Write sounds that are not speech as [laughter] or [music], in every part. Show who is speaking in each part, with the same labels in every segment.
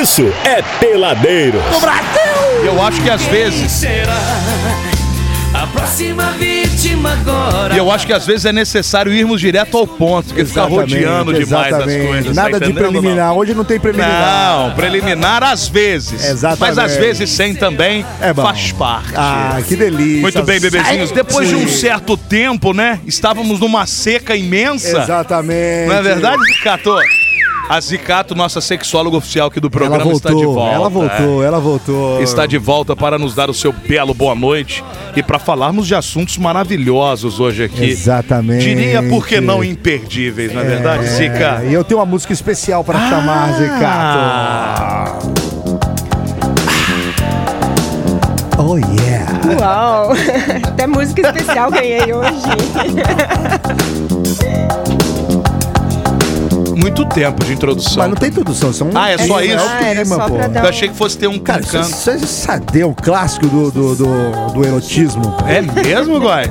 Speaker 1: isso é Peladeiro.
Speaker 2: No Brasil!
Speaker 3: Eu acho que às vezes.
Speaker 4: A próxima vítima agora.
Speaker 3: E eu acho que às vezes é necessário irmos direto ao ponto, porque ficar
Speaker 2: Exatamente,
Speaker 3: rodeando demais
Speaker 2: exatamente.
Speaker 3: coisas.
Speaker 2: Nada
Speaker 3: tá
Speaker 2: de preliminar. Hoje não tem preliminar.
Speaker 3: Não, preliminar às vezes.
Speaker 2: Exatamente.
Speaker 3: Mas às vezes sem também
Speaker 2: É
Speaker 3: faz parte.
Speaker 2: Ah, que delícia.
Speaker 3: Muito bem, bebezinhos. Depois de um certo tempo, né? Estávamos numa seca imensa.
Speaker 2: Exatamente.
Speaker 3: Não é verdade, Zicato? A Zicato, nossa sexóloga oficial aqui do programa,
Speaker 2: voltou,
Speaker 3: está de volta.
Speaker 2: ela voltou, ela voltou.
Speaker 3: É. Está de volta para nos dar o seu belo boa noite e para falarmos de assuntos maravilhosos hoje aqui.
Speaker 2: Exatamente.
Speaker 3: Diria, por que não imperdíveis, não é verdade, Zica?
Speaker 2: É, e eu tenho uma música especial pra
Speaker 3: Ah.
Speaker 2: chamar, Zicato. Oh yeah.
Speaker 5: Uau! [laughs] Até música especial ganhei hoje. [laughs]
Speaker 3: Muito tempo de introdução.
Speaker 2: Mas não tem introdução, são
Speaker 3: Ah, é só
Speaker 2: é,
Speaker 3: isso?
Speaker 2: É o
Speaker 5: Ah, era
Speaker 2: clima,
Speaker 5: só
Speaker 2: pô.
Speaker 5: pra dar
Speaker 3: Eu achei que fosse ter um
Speaker 2: Cara, isso,
Speaker 3: canto.
Speaker 2: isso, isso é um clássico do, do, do, do erotismo.
Speaker 3: É mesmo, Guai?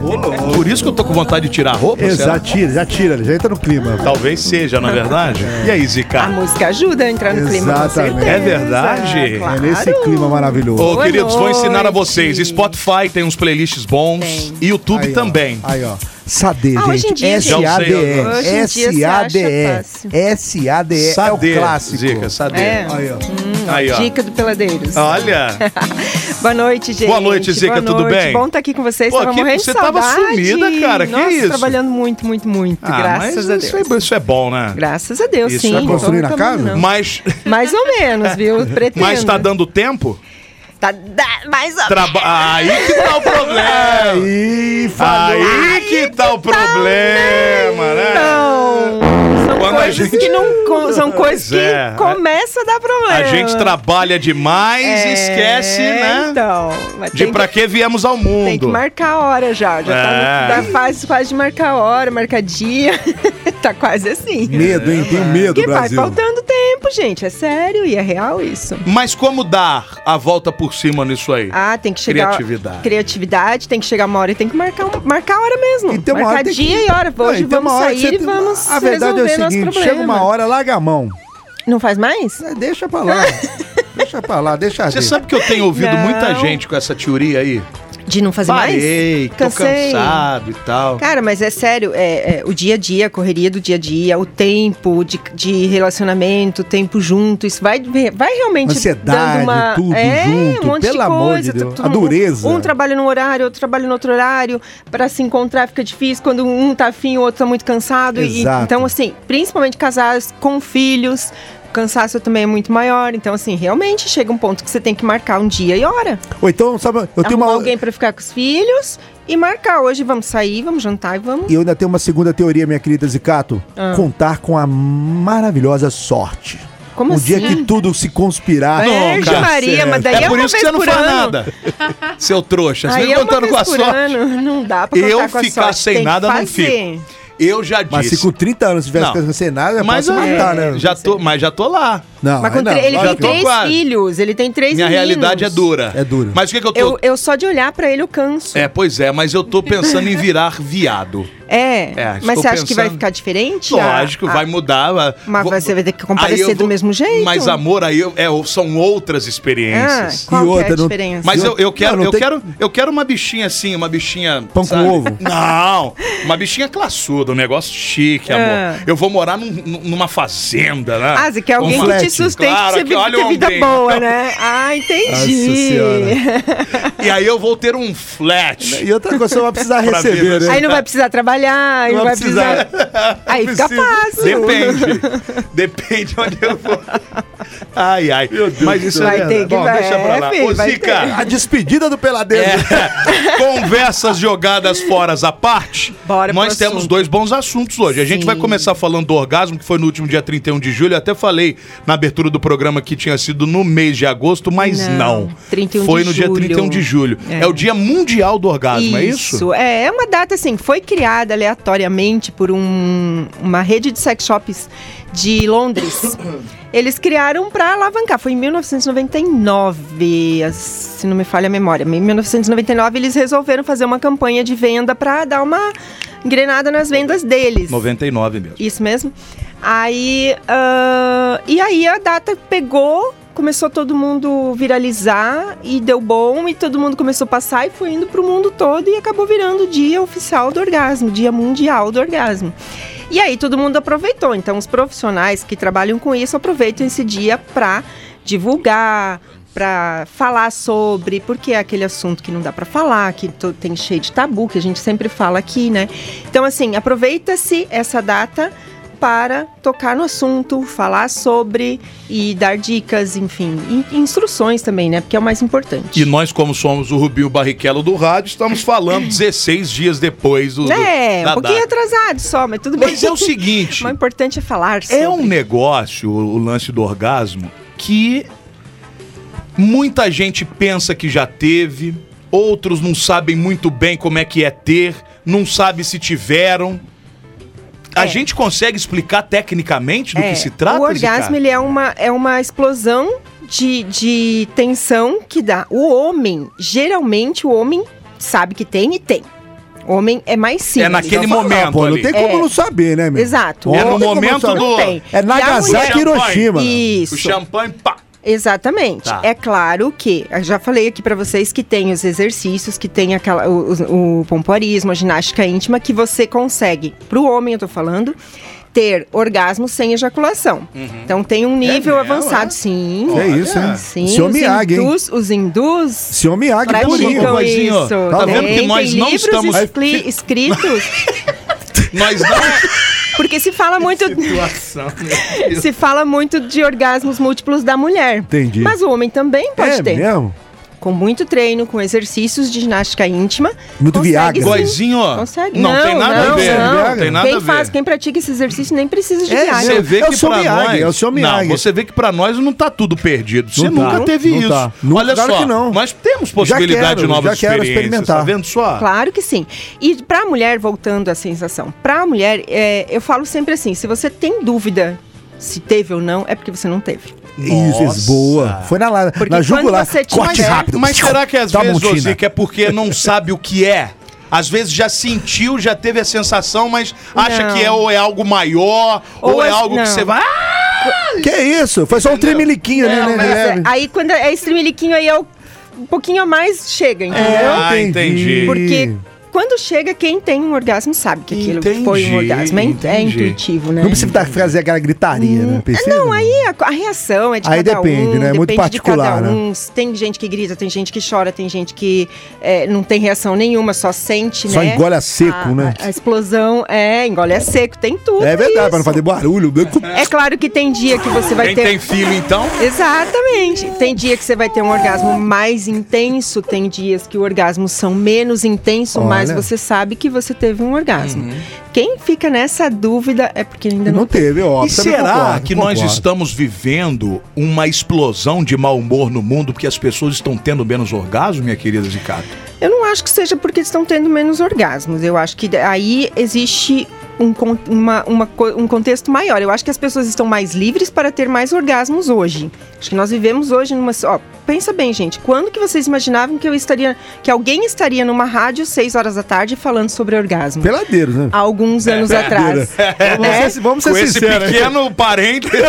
Speaker 3: Por isso que eu tô com vontade de tirar a roupa? será?
Speaker 2: Exato, tira, já tira, já entra no clima.
Speaker 3: Talvez seja, na verdade. E aí,
Speaker 5: A
Speaker 3: Zica?
Speaker 5: música ajuda a entrar no clima, com
Speaker 2: Exatamente.
Speaker 5: certeza.
Speaker 3: É verdade?
Speaker 5: Claro.
Speaker 2: É nesse clima maravilhoso.
Speaker 3: Ô,
Speaker 5: Boa
Speaker 3: queridos, vou ensinar a
Speaker 5: noite.
Speaker 3: vocês. Spotify tem uns playlists bons.
Speaker 5: Tem.
Speaker 3: E YouTube
Speaker 2: Aí, ó.
Speaker 3: também.
Speaker 2: Aí, ó. SAD,
Speaker 5: Ah,
Speaker 2: gente. S-A-D-E. S-A-D-E. S-A-D-E. É o
Speaker 3: Sade,
Speaker 2: clássico.
Speaker 3: Zica, Sade.
Speaker 5: É.
Speaker 2: Aí, ó.
Speaker 3: Aí, ó.
Speaker 5: Dica do Peladeiros.
Speaker 3: Olha. [laughs]
Speaker 5: Boa noite, gente.
Speaker 3: Boa noite, Zica,
Speaker 5: Boa
Speaker 3: tudo bem?
Speaker 5: Bom estar aqui com vocês.
Speaker 3: Pô,
Speaker 5: tava
Speaker 3: aqui
Speaker 5: morrendo
Speaker 3: você
Speaker 5: de
Speaker 3: tava
Speaker 5: saudade.
Speaker 3: sumida, cara, que
Speaker 5: Nossa,
Speaker 3: isso?
Speaker 5: trabalhando muito, muito, muito.
Speaker 3: Ah,
Speaker 5: graças
Speaker 3: mas
Speaker 5: a
Speaker 3: isso
Speaker 5: Deus.
Speaker 3: é, isso é bom, né?
Speaker 5: Graças a Deus,
Speaker 3: Isso
Speaker 5: sim.
Speaker 3: é
Speaker 5: não
Speaker 3: bom.
Speaker 5: tô
Speaker 2: Construindo a casa?
Speaker 5: não.
Speaker 3: Mas, [laughs]
Speaker 5: Mais ou menos, viu? [laughs] Pretendo.
Speaker 3: mas tá dando tempo?
Speaker 5: Tá, dá- mais ou
Speaker 3: Traba aí que tá o problema.
Speaker 2: Aí, falou.
Speaker 3: Aí que tá o problema, né?
Speaker 5: Não. São
Speaker 3: Quando a
Speaker 5: coisas
Speaker 3: gente-
Speaker 5: que não. São [laughs] coisas que
Speaker 3: é.
Speaker 5: começam a dar problema.
Speaker 3: A gente trabalha demais e
Speaker 5: É,
Speaker 3: esquece, né?
Speaker 5: Então.
Speaker 3: De
Speaker 5: tem
Speaker 3: pra que viemos ao
Speaker 5: Tem que
Speaker 3: mundo.
Speaker 5: marcar a hora já. Já
Speaker 3: É.
Speaker 5: tá no- da fase quase de marcar a hora, marcar dia. [laughs] tá quase assim.
Speaker 2: Medo, hein? Tenho medo,
Speaker 5: vai
Speaker 2: Brasil.
Speaker 5: faltando tempo, gente. É sério e é real isso.
Speaker 3: Mas como dar a volta por cima nisso aí?
Speaker 5: Ah, tem que chegar.
Speaker 3: Criatividade.
Speaker 5: Criatividade, tem que chegar uma hora e tem que marcar, um- marcar a hora mesmo.
Speaker 2: E tem uma
Speaker 5: marcar
Speaker 2: hora
Speaker 5: dia
Speaker 2: que-
Speaker 5: e hora.
Speaker 2: Não,
Speaker 5: Hoje
Speaker 2: e tem
Speaker 5: vamos
Speaker 2: uma hora que
Speaker 5: sair e
Speaker 2: tem-
Speaker 5: vamos
Speaker 2: A verdade é o seguinte, chega uma hora, larga a mão.
Speaker 5: Não faz mais?
Speaker 2: É, Deixa pra lá. [laughs] deixa pra lá, deixa
Speaker 3: Você sabe que eu tenho ouvido
Speaker 5: Não.
Speaker 3: muita gente com essa teoria aí?
Speaker 5: De não fazer
Speaker 3: Parei,
Speaker 5: mais?
Speaker 3: tô
Speaker 5: Cansei.
Speaker 3: cansado e tal.
Speaker 5: Cara, mas é sério, é, é, o dia a dia, a correria do dia a dia, o tempo de, de relacionamento, o tempo junto, isso vai, vai realmente
Speaker 2: Ansiedade,
Speaker 5: dando uma...
Speaker 2: tudo
Speaker 5: é,
Speaker 2: junto,
Speaker 5: um monte
Speaker 2: pelo
Speaker 5: de
Speaker 2: amor
Speaker 5: coisa.
Speaker 2: de Deus, a dureza.
Speaker 5: Um trabalha num horário, outro trabalha no outro horário, pra se encontrar fica difícil, quando um tá afim, o outro tá muito cansado. e-
Speaker 2: Exato.
Speaker 5: então, assim, principalmente casais com filhos, cansaço também é muito maior. Então, assim, realmente chega um ponto que você tem que marcar um dia e hora.
Speaker 2: Ou então, sabe, eu tenho
Speaker 5: Arrumar
Speaker 2: uma...
Speaker 5: alguém pra ficar com os filhos e marcar. Hoje vamos sair, vamos jantar e vamos.
Speaker 2: E eu ainda tenho uma segunda teoria, minha querida Zicato.
Speaker 5: Ah.
Speaker 2: Contar com a maravilhosa sorte.
Speaker 5: Como
Speaker 2: um
Speaker 5: assim?
Speaker 2: dia que tudo se conspirar.
Speaker 5: Virgem
Speaker 2: dá
Speaker 5: Maria,
Speaker 2: certo.
Speaker 5: mas daí
Speaker 3: É
Speaker 5: é
Speaker 3: por isso que você não faz
Speaker 5: ano.
Speaker 3: nada. Seu trouxa, você
Speaker 5: é uma
Speaker 3: contando com a sorte.
Speaker 5: ano, não dá pra
Speaker 3: Eu
Speaker 5: contar com a
Speaker 3: ficar sem nada não fico. Eu já disse.
Speaker 2: Mas se com 30 anos tivesse
Speaker 3: Não.
Speaker 2: sem nada,
Speaker 3: Mas
Speaker 2: posso
Speaker 3: eu
Speaker 2: matar, né?
Speaker 3: já tô, mas já tô lá.
Speaker 2: Não,
Speaker 5: Mas
Speaker 2: não,
Speaker 5: ele tem três
Speaker 3: quase.
Speaker 5: filhos, ele tem três
Speaker 3: Minha
Speaker 5: meninos.
Speaker 3: realidade é dura.
Speaker 2: É dura.
Speaker 3: Mas o que, que eu tô.
Speaker 5: Eu, eu só de olhar pra ele eu canso.
Speaker 3: É, pois é, mas eu tô pensando em virar viado.
Speaker 5: É,
Speaker 3: É,
Speaker 5: mas você acha que vai ficar diferente?
Speaker 3: Lógico,
Speaker 5: Ah,
Speaker 3: vai
Speaker 5: ah,
Speaker 3: mudar. ah,
Speaker 5: Mas
Speaker 3: vou-
Speaker 5: você vai ter que comparecer
Speaker 3: eu
Speaker 5: do
Speaker 3: vou-
Speaker 5: mesmo jeito.
Speaker 3: Mas amor, aí eu- é, são outras
Speaker 5: Ah,
Speaker 3: experiências.
Speaker 5: qual
Speaker 2: E
Speaker 5: que é a
Speaker 2: outra, não-
Speaker 5: diferença?
Speaker 3: Mas eu, eu quero,
Speaker 2: Não, não
Speaker 3: eu
Speaker 2: tem-
Speaker 3: quero, eu quero uma bichinha assim, uma bichinha.
Speaker 2: Pão com
Speaker 3: sabe?
Speaker 2: ovo?
Speaker 3: Não, uma bichinha classuda, um negócio chique, amor.
Speaker 5: Ah.
Speaker 3: Eu vou morar num- num- numa fazenda, né?
Speaker 5: Ah, você quer alguém
Speaker 3: Uma-
Speaker 5: que te sustente
Speaker 3: Claro,
Speaker 5: pra você
Speaker 3: que olha
Speaker 5: ter vida boa, né? Ah, entendi.
Speaker 3: E aí eu vou ter um flat.
Speaker 2: E outra coisa, você vai precisar receber, né?
Speaker 5: Aí não vai precisar trabalhar, aí
Speaker 2: Não vai
Speaker 5: vai precisar. [laughs] Aí fica fácil.
Speaker 3: Depende. Depende onde eu vou. Ai, ai. Mas isso
Speaker 5: Vai
Speaker 3: é
Speaker 5: ter que-
Speaker 3: Bom,
Speaker 5: vai,
Speaker 3: deixa pra lá.
Speaker 5: filho,
Speaker 3: Ô, Zica,
Speaker 2: A despedida do Peladeiro.
Speaker 3: É, [laughs] conversas jogadas fora à parte.
Speaker 5: Bora
Speaker 3: Nós temos
Speaker 5: assunto.
Speaker 3: dois bons assuntos hoje. A gente
Speaker 5: Sim.
Speaker 3: vai começar falando do orgasmo, que foi no último dia 31 de julho. Eu até falei na abertura do programa que tinha sido no mês de agosto, mas não.
Speaker 5: Não, 31 de
Speaker 3: foi no dia
Speaker 5: julho.
Speaker 3: 31 de julho. É.
Speaker 5: É.
Speaker 3: o dia mundial do orgasmo, é isso?
Speaker 5: É, é uma data assim, foi criada aleatoriamente por um- uma rede de sex shops de Londres. Eles criaram para alavancar, foi em 1999, as- se não me falha a memória. Em 1999 eles resolveram fazer uma campanha de venda para dar uma engrenada nas vendas deles.
Speaker 3: 99 mesmo.
Speaker 5: Isso mesmo. Aí. ah, e aí a data pegou começou todo mundo viralizar e deu bom e todo mundo começou a passar e foi indo pro mundo todo e acabou virando o dia oficial do orgasmo, dia mundial do orgasmo. E aí todo mundo aproveitou. Então os profissionais que trabalham com isso aproveitam esse dia para divulgar, para falar sobre, porque é aquele assunto que não dá para falar, que tem cheio de tabu, que a gente sempre fala aqui, né? Então, assim, aproveita-se essa data para tocar no assunto, falar sobre e dar dicas, enfim, e instruções também, né? Porque é o mais importante.
Speaker 3: E nós, como somos o Rubinho Barrichello do rádio, estamos falando [laughs] 16 dias depois do. do-
Speaker 5: É,
Speaker 3: da
Speaker 5: um pouquinho
Speaker 3: data.
Speaker 5: atrasado só, mas tudo bem.
Speaker 3: Mas é o seguinte: [laughs]
Speaker 5: O importante é falar sobre.
Speaker 3: é um negócio, o lance do orgasmo, que muita gente pensa que já teve, outros não sabem muito bem como é que é ter, não sabe se tiveram. A
Speaker 5: É.
Speaker 3: gente consegue explicar tecnicamente do
Speaker 5: É,
Speaker 3: que se trata?
Speaker 5: O orgasmo ele é uma, é uma explosão de, de tensão que dá. O homem, geralmente, o homem sabe que tem e tem. O homem é mais simples.
Speaker 3: É naquele momento
Speaker 2: pô, não
Speaker 3: ali.
Speaker 2: tem como
Speaker 5: É.
Speaker 2: não saber, né, meu?
Speaker 5: Exato.
Speaker 3: É no momento do-.
Speaker 2: É
Speaker 5: E
Speaker 2: Nagasaki e Hiroshima.
Speaker 5: Isso.
Speaker 3: O champanhe, pá.
Speaker 5: Exatamente.
Speaker 3: Tá.
Speaker 5: É claro que, eu já falei aqui pra vocês que tem os exercícios, que tem aquela, o, o, pompoarismo, a ginástica íntima, que você consegue, pro homem eu tô falando, ter orgasmo sem ejaculação. Então tem um nível
Speaker 3: Uhum. mesmo,
Speaker 5: avançado,
Speaker 3: é?
Speaker 5: sim.
Speaker 2: É isso, hein?
Speaker 5: Sim,
Speaker 2: Seu
Speaker 5: os
Speaker 2: Miyagi, hein?
Speaker 5: hindus, os hindus
Speaker 2: Seu Miyagi
Speaker 5: praticam isso.
Speaker 3: tá vendo
Speaker 5: Tem-
Speaker 3: que nós não
Speaker 5: livros
Speaker 3: estamos-
Speaker 5: escri- escritos, [laughs]
Speaker 3: Nós não.
Speaker 5: Porque se fala muito...
Speaker 3: Situação. [laughs]
Speaker 5: Se fala muito de orgasmos múltiplos da mulher.
Speaker 2: Entendi.
Speaker 5: Mas o homem também pode
Speaker 2: É
Speaker 5: ter.
Speaker 2: mesmo?
Speaker 5: Com muito treino, com exercícios de ginástica íntima.
Speaker 2: Muito Viagra.
Speaker 5: sim.
Speaker 3: Goizinho, ó.
Speaker 5: Consegue.
Speaker 3: Não, tem nada a
Speaker 5: não,
Speaker 3: ver.
Speaker 5: Não,
Speaker 3: Não tem nada
Speaker 5: quem
Speaker 3: a ver.
Speaker 5: faz, quem pratica esse exercício nem precisa de
Speaker 2: É,
Speaker 5: Viagra.
Speaker 3: Você vê
Speaker 2: É o
Speaker 3: que
Speaker 2: Miyagi,
Speaker 3: nós.
Speaker 2: é o seu Miyagi.
Speaker 3: Não, você vê que pra nós não tá tudo perdido. Você
Speaker 2: Não
Speaker 3: nunca
Speaker 2: tá,
Speaker 3: teve
Speaker 2: não
Speaker 3: isso.
Speaker 2: tá.
Speaker 3: Olha
Speaker 2: claro
Speaker 3: só,
Speaker 2: que não.
Speaker 3: nós temos possibilidade
Speaker 2: quero,
Speaker 3: de novas
Speaker 2: já quero
Speaker 3: experiências.
Speaker 2: experimentar.
Speaker 3: Tá vendo só?
Speaker 5: Claro que sim. E pra mulher, voltando à sensação, pra mulher, é, eu falo sempre assim: se você tem dúvida se teve ou não, é porque você não teve.
Speaker 2: Isso, isso, boa. Foi na,
Speaker 5: Porque
Speaker 2: na jugular.
Speaker 5: você tiver-
Speaker 2: Corte rápido.
Speaker 3: Mas será que às vezes,
Speaker 2: montina.
Speaker 3: Osica, é porque não sabe o que é? Às vezes já sentiu, já teve a sensação, mas acha
Speaker 5: Não.
Speaker 3: que é ou é algo maior, ou,
Speaker 5: Ou
Speaker 3: é algo que
Speaker 5: não.
Speaker 3: você vai. Ah!
Speaker 2: Que isso? Foi só um tremeliquinho ali, né?
Speaker 5: mas é- aí quando é estremeliquinho, aí é o- um pouquinho a mais chega, entendeu?
Speaker 3: Ah, entendi.
Speaker 5: Porque quando chega, quem tem um orgasmo sabe que aquilo
Speaker 3: Entendi,
Speaker 5: foi um orgasmo. É, é intuitivo, né?
Speaker 2: Não precisa fazer aquela gritaria, né? Precisa?
Speaker 5: Não, aí a, a reação é de
Speaker 2: Aí
Speaker 5: cada
Speaker 2: depende,
Speaker 5: um,
Speaker 2: né? É muito
Speaker 5: depende de
Speaker 2: particular,
Speaker 5: cada
Speaker 2: né?
Speaker 5: um. Tem gente que grita, tem gente que chora, tem gente que é, não tem reação nenhuma, só sente,
Speaker 2: Só
Speaker 5: né?
Speaker 2: engole a seco,
Speaker 5: a,
Speaker 2: né?
Speaker 5: A, a explosão é, engole a seco, tem tudo
Speaker 2: É verdade,
Speaker 5: isso.
Speaker 2: pra não fazer barulho.
Speaker 5: É claro que tem dia que você vai
Speaker 3: Quem
Speaker 5: ter...
Speaker 3: tem filho, então?
Speaker 5: Exatamente. Tem dia que você vai ter um orgasmo mais intenso, tem dias que o orgasmo são menos intenso, mas
Speaker 2: Olha.
Speaker 5: você sabe que você teve um orgasmo. Quem fica nessa dúvida é porque ainda não,
Speaker 2: Não teve, ó.
Speaker 3: E será
Speaker 2: concordo,
Speaker 3: que nós
Speaker 2: concordo.
Speaker 3: estamos vivendo uma explosão de mau humor no mundo porque as pessoas estão tendo menos orgasmo, minha querida Zicato?
Speaker 5: Eu não acho que seja porque estão tendo menos orgasmos. Eu acho que aí existe um, uma- uma um contexto maior. Eu acho que as pessoas estão mais livres para ter mais orgasmos hoje. Acho que nós vivemos hoje numa. Ó, pensa bem, gente. Quando que vocês imaginavam que eu estaria. que alguém estaria numa rádio seis horas da tarde falando sobre orgasmo?
Speaker 2: Peladeiros, né?
Speaker 5: Há alguns anos atrás. [laughs]
Speaker 2: Vamos
Speaker 5: Né?
Speaker 2: ser, vamos ser
Speaker 3: Com esse
Speaker 2: sinceros.
Speaker 3: pequeno parênteses.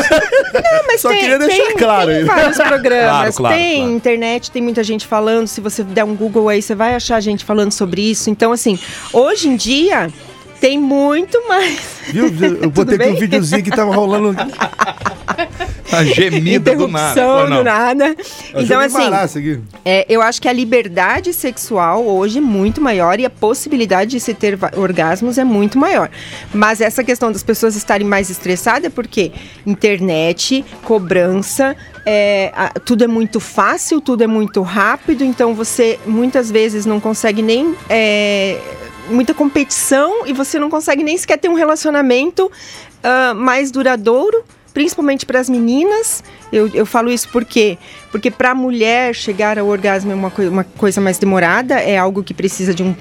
Speaker 5: Mas
Speaker 2: Só queria deixar claro
Speaker 5: tem vários programas,
Speaker 3: Claro, claro,
Speaker 5: tem
Speaker 3: claro.
Speaker 5: internet, tem muita gente falando. Se você der um Google aí, você vai achar gente falando sobre isso. Então, assim, hoje em dia tem muito mais.
Speaker 2: Viu? Eu [laughs] botei aqui um videozinho que tava rolando.
Speaker 3: A gemida do nada. não.
Speaker 5: do nada. Então, assim, é, eu acho que a liberdade sexual hoje é muito maior e a possibilidade de se ter orgasmos é muito maior. Mas essa questão das pessoas estarem mais estressadas é porque internet, cobrança, é, a- tudo é muito fácil, tudo é muito rápido, então você muitas vezes não consegue nem. é, muita competição e você não consegue nem sequer ter um relacionamento ah, mais duradouro principalmente para as meninas. Eu, eu falo isso porque porque para a mulher chegar ao orgasmo é uma, coi- uma coisa mais demorada, é algo que precisa de um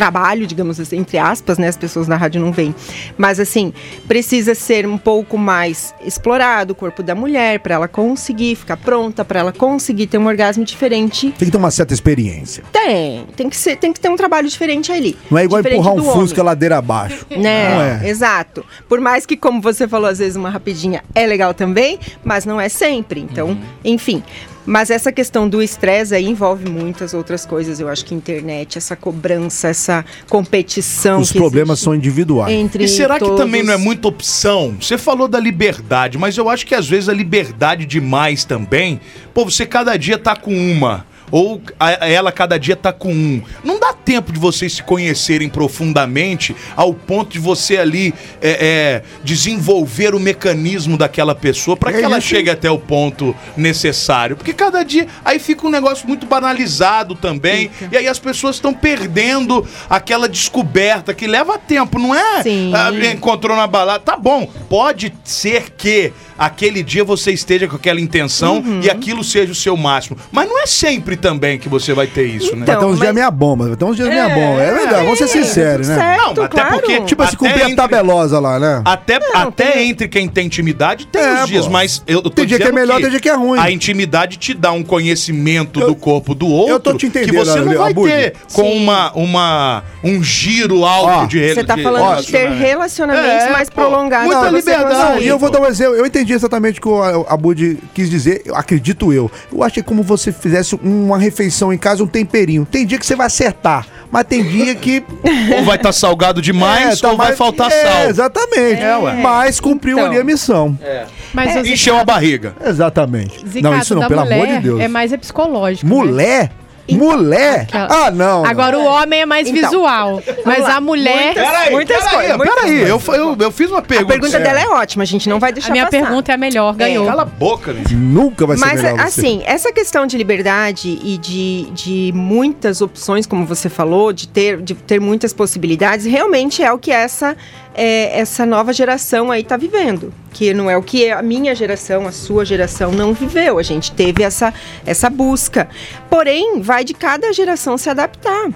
Speaker 5: trabalho, digamos assim, entre aspas, né? As pessoas na rádio não veem. Mas assim, precisa ser um pouco mais explorado o corpo da mulher para ela conseguir ficar pronta, para ela conseguir ter um orgasmo diferente.
Speaker 2: Tem que ter uma certa experiência.
Speaker 5: Tem, tem que ser, tem que ter um trabalho diferente ali.
Speaker 2: Não é igual empurrar um. Fusca ladeira abaixo. [laughs]
Speaker 5: Né?
Speaker 2: Não é.
Speaker 5: Exato. Por mais que, como você falou, às vezes uma rapidinha é legal também, mas não é sempre. Então,
Speaker 2: Uhum.
Speaker 5: enfim. Mas essa questão do estresse aí envolve muitas outras coisas. Eu acho que internet, essa cobrança, essa competição.
Speaker 2: Os
Speaker 5: que
Speaker 2: problemas são individuais.
Speaker 5: Entre
Speaker 3: E será que
Speaker 5: todos.
Speaker 3: também não é muita opção? Você falou da liberdade, mas eu acho que às vezes a liberdade demais também. Pô, você cada dia tá com uma. Ou ela cada dia tá com um. Não dá tempo de vocês se conhecerem profundamente ao ponto de você ali é, é, desenvolver o mecanismo daquela pessoa para que
Speaker 2: É
Speaker 3: ela
Speaker 2: isso.
Speaker 3: chegue até o ponto necessário. Porque cada dia aí fica um negócio muito banalizado também. E aí as pessoas estão perdendo aquela descoberta que leva tempo, não é?
Speaker 5: Sim.
Speaker 3: Ah, encontrou na balada. Tá bom, pode ser que aquele dia você esteja com aquela intenção
Speaker 5: Uhum.
Speaker 3: e aquilo seja o seu máximo. Mas não é sempre também que você vai ter isso, né?
Speaker 5: Então,
Speaker 2: Vai ter uns dias
Speaker 5: mas-
Speaker 2: meia bomba, vai ter uns meia bomba. É verdade, vamos ser sinceros, né?
Speaker 5: Certo,
Speaker 3: Não, até
Speaker 5: claro.
Speaker 3: porque,
Speaker 2: Tipo assim, cumprir a tabelosa lá, né?
Speaker 3: Até,
Speaker 5: Não,
Speaker 3: até
Speaker 5: tem-
Speaker 3: entre quem tem intimidade tem
Speaker 2: É,
Speaker 3: os dias,
Speaker 2: pô.
Speaker 3: mas eu, eu tô
Speaker 2: Tem dia que é melhor, tem dia que é ruim.
Speaker 3: A intimidade te dá um conhecimento
Speaker 2: Eu-
Speaker 3: do corpo do outro
Speaker 2: eu tô te entendendo,
Speaker 3: que você não vai
Speaker 2: Abud.
Speaker 3: ter com
Speaker 5: Sim.
Speaker 3: uma, uma, um giro alto de
Speaker 5: Você tá falando de ter
Speaker 3: relacionamento.
Speaker 5: relacionamentos
Speaker 3: É,
Speaker 5: mais prolongados.
Speaker 3: muita liberdade.
Speaker 2: E eu vou dar um exemplo. Eu entendi exatamente o que o Abud quis dizer. Eu acredito eu. Eu acho que é como você fizesse uma refeição em casa, um temperinho. Tem dia que você vai acertar, mas tem dia que. [laughs]
Speaker 3: Ou vai estar salgado demais,
Speaker 2: É, tá
Speaker 3: ou vai
Speaker 2: mais-
Speaker 3: faltar
Speaker 2: é,
Speaker 3: sal.
Speaker 2: Exatamente.
Speaker 3: É, ué.
Speaker 2: Mas cumpriu
Speaker 5: Então.
Speaker 2: ali a missão.
Speaker 6: Mas o
Speaker 3: Encheu a barriga.
Speaker 2: Exatamente.
Speaker 6: zicato
Speaker 2: não, isso não,
Speaker 6: da
Speaker 2: pelo
Speaker 6: mulher
Speaker 2: amor de Deus.
Speaker 6: é mais é psicológico. né?
Speaker 2: Mulher? Mulher?
Speaker 6: Aquela-
Speaker 2: Ah, não.
Speaker 6: Agora o homem é mais
Speaker 5: Então,
Speaker 6: visual. Mas
Speaker 5: lá.
Speaker 6: a mulher.
Speaker 5: Muitas- muitas coisas, muitas
Speaker 3: peraí. Eu, eu, eu fiz uma
Speaker 5: A
Speaker 3: pergunta.
Speaker 5: pergunta dela é ótima, a gente não vai deixar
Speaker 6: A minha
Speaker 5: passar.
Speaker 6: pergunta é a melhor, ganhou.
Speaker 3: Cala a boca, né?
Speaker 2: Nunca vai ser
Speaker 5: Mas,
Speaker 2: melhor você.
Speaker 5: assim, essa questão de liberdade e de, de muitas opções, como você falou, de ter, de ter muitas possibilidades, realmente é o que essa, é, essa nova geração aí tá vivendo. Que não é o que a minha geração, a sua geração não viveu. A gente teve essa, essa busca. Porém, vai de cada geração se adaptar.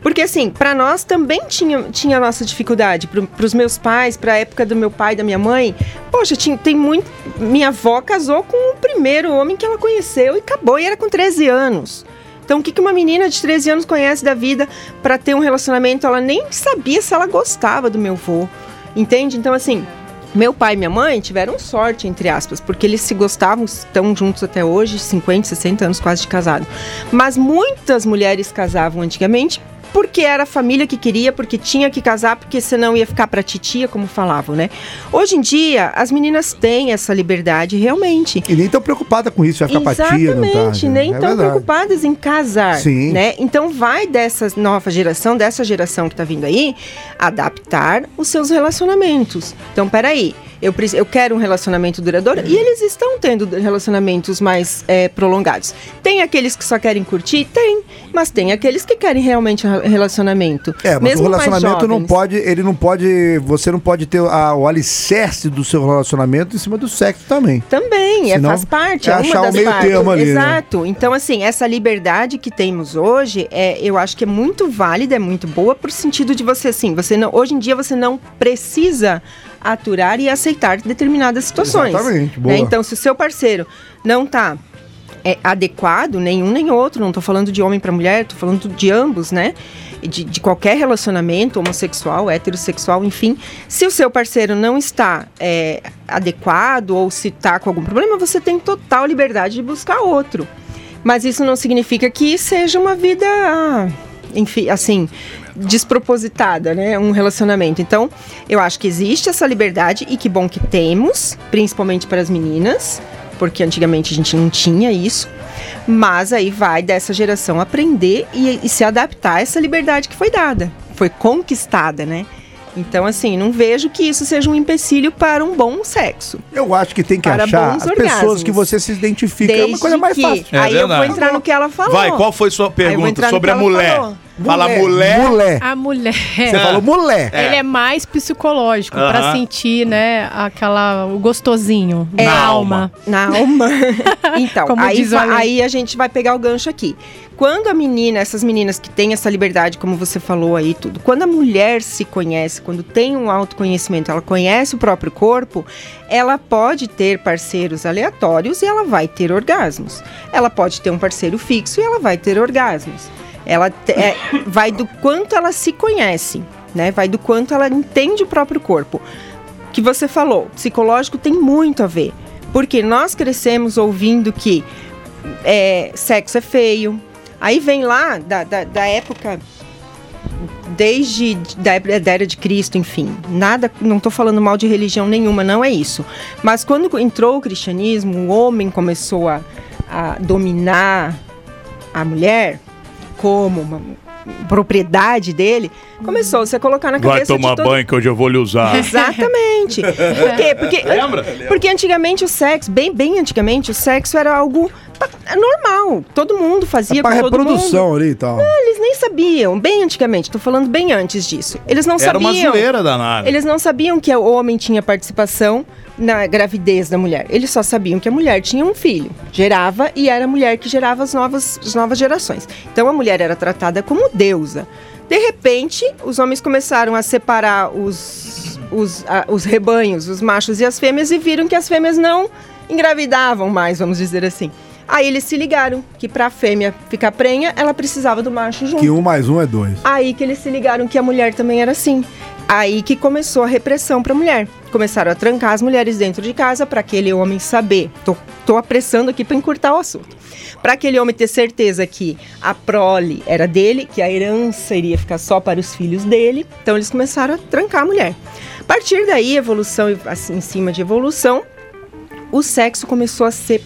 Speaker 5: Porque assim, para nós também tinha, tinha nossa dificuldade. Para os meus pais, para a época do meu pai e da minha mãe, poxa, tinha, tem muito. Minha avó casou com o primeiro homem que ela conheceu e acabou, e era com 13 anos. Então, o que uma menina de 13 anos conhece da vida para ter um relacionamento? Ela nem sabia se ela gostava do meu avô. Entende? Então, assim, meu pai e minha mãe tiveram sorte, entre aspas, porque eles se gostavam, estão juntos até hoje, 50, 60 anos quase de casado. Mas muitas mulheres casavam antigamente porque era a família que queria, porque tinha que casar, porque senão ia ficar pra titia, como falavam, né? Hoje em dia, as meninas têm essa liberdade realmente.
Speaker 2: E nem tão preocupada com isso, vai ficar pra tia, não tá?
Speaker 5: Exatamente, nem
Speaker 2: É
Speaker 5: tão
Speaker 2: verdade.
Speaker 5: preocupadas em casar,
Speaker 2: Sim.
Speaker 5: né? Então vai dessa nova geração, dessa geração que tá vindo aí, adaptar os seus relacionamentos. Então, peraí, eu, eu quero um relacionamento duradouro e eles estão tendo relacionamentos mais é, prolongados. Tem aqueles que só querem curtir? Tem, mas tem aqueles que querem realmente relacionamento.
Speaker 2: É, mas
Speaker 5: Mesmo
Speaker 2: o relacionamento não pode, ele não pode, você não pode ter a- o alicerce do seu relacionamento em cima do sexo também.
Speaker 5: Também, é,
Speaker 2: Senão,
Speaker 5: faz parte,
Speaker 2: é
Speaker 5: é, uma
Speaker 2: achar o
Speaker 5: das
Speaker 2: meio
Speaker 5: partes.
Speaker 2: termo ali, né?
Speaker 5: Exato. Então, assim, essa liberdade que temos hoje, é, eu acho que é muito válida, é muito boa, por sentido de você, assim, você não, hoje em dia você não precisa aturar e aceitar determinadas situações.
Speaker 2: Exatamente,
Speaker 5: né?
Speaker 2: boa.
Speaker 5: Então, se o seu parceiro não tá é, adequado, nenhum nem outro, não tô falando de homem para mulher, tô falando de ambos, né? De, de qualquer relacionamento, homossexual, heterossexual, enfim. Se o seu parceiro não está é, adequado ou se está com algum problema, você tem total liberdade de buscar outro. Mas isso não significa que seja uma vida, enfim, assim, despropositada, né? Um relacionamento. Então, eu acho que existe essa liberdade e que bom que temos, principalmente para as meninas, porque antigamente a gente não tinha isso. Mas aí vai dessa geração aprender e, e se adaptar a essa liberdade que foi dada, foi conquistada, né? Então, assim, não vejo que isso seja um empecilho para um bom sexo.
Speaker 2: Eu acho que tem que
Speaker 5: Para
Speaker 2: achar as pessoas que você se identifica. é uma
Speaker 5: Desde
Speaker 2: coisa mais
Speaker 5: que,
Speaker 2: fácil.
Speaker 3: É
Speaker 5: aí eu vou entrar no que ela falou.
Speaker 3: Vai, qual foi sua pergunta sobre a mulher?
Speaker 5: falou.
Speaker 3: Fala mulher.
Speaker 2: Mulher.
Speaker 6: A mulher.
Speaker 2: Você falou mulher.
Speaker 6: Ele é mais psicológico, pra
Speaker 3: Aham.
Speaker 6: sentir, né, aquela, o gostosinho
Speaker 5: É.
Speaker 6: na alma.
Speaker 5: Na alma. [laughs] então,
Speaker 6: Como
Speaker 5: aí, aí a gente vai pegar o gancho aqui. Quando a menina, essas meninas que têm essa liberdade, como você falou aí tudo, quando a mulher se conhece, quando tem um autoconhecimento, ela conhece o próprio corpo, ela pode ter parceiros aleatórios e ela vai ter orgasmos. Ela pode ter um parceiro fixo e ela vai ter orgasmos. Ela é, vai do quanto ela se conhece, né? Vai do quanto ela entende o próprio corpo que você falou, psicológico tem muito a ver. Porque nós crescemos ouvindo que é, sexo é feio. Aí vem lá da, da, da época. Desde da era de Cristo, enfim. Nada, não estou falando mal de religião nenhuma, não é isso. Mas quando entrou o cristianismo, o homem começou a, a dominar a mulher como uma propriedade dele, começou-se a colocar na
Speaker 3: Vai
Speaker 5: cabeça
Speaker 3: tomar
Speaker 5: de todo
Speaker 3: banho que hoje eu vou lhe usar.
Speaker 5: Exatamente. Por quê? Porque, [laughs]
Speaker 3: Lembra?
Speaker 5: porque antigamente o sexo, bem, bem antigamente, o sexo era algo pa- normal. Todo mundo fazia
Speaker 2: É pra
Speaker 5: com todo mundo.
Speaker 2: reprodução ali e tal.
Speaker 5: Eles nem sabiam, bem antigamente, tô falando bem antes disso. Eles não
Speaker 3: Era uma
Speaker 5: sabiam.
Speaker 3: zoeira danada.
Speaker 5: Eles não sabiam que o homem tinha participação na gravidez da mulher. Eles só sabiam que a mulher tinha um filho, gerava e era a mulher que gerava as novas, as novas gerações. Então a mulher era tratada como deusa. De repente, os homens começaram a separar os, os, a- os rebanhos, os machos e as fêmeas, e viram que as fêmeas não engravidavam mais, vamos dizer assim. Aí eles se ligaram que para a fêmea ficar prenha, ela precisava do macho junto.
Speaker 2: Que um mais um é dois.
Speaker 5: Aí que eles se ligaram que a mulher também era assim. Aí que começou a repressão para a mulher. Começaram a trancar as mulheres dentro de casa para aquele homem saber. Tô, tô apressando aqui para encurtar o assunto. Para aquele homem ter certeza que a prole era dele, que a herança iria ficar só para os filhos dele. Então eles começaram a trancar a mulher. A partir daí, evolução assim, em cima de evolução, o sexo começou a ser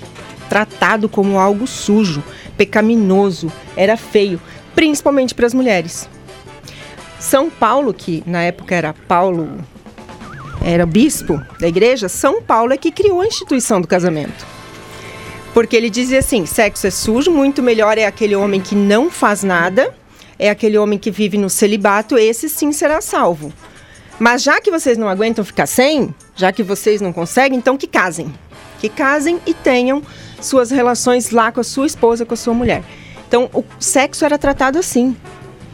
Speaker 5: tratado como algo sujo, pecaminoso, era feio, principalmente para as mulheres. São Paulo, que na época era Paulo, era bispo da igreja, São Paulo é que criou a instituição do casamento. Porque ele dizia assim: sexo é sujo, muito melhor é aquele homem que não faz nada, é aquele homem que vive no celibato, esse sim será salvo. Mas já que vocês não aguentam ficar sem, já que vocês não conseguem, então que casem. Que casem e tenham suas relações lá com a sua esposa, com a sua mulher. Então, o sexo era tratado assim.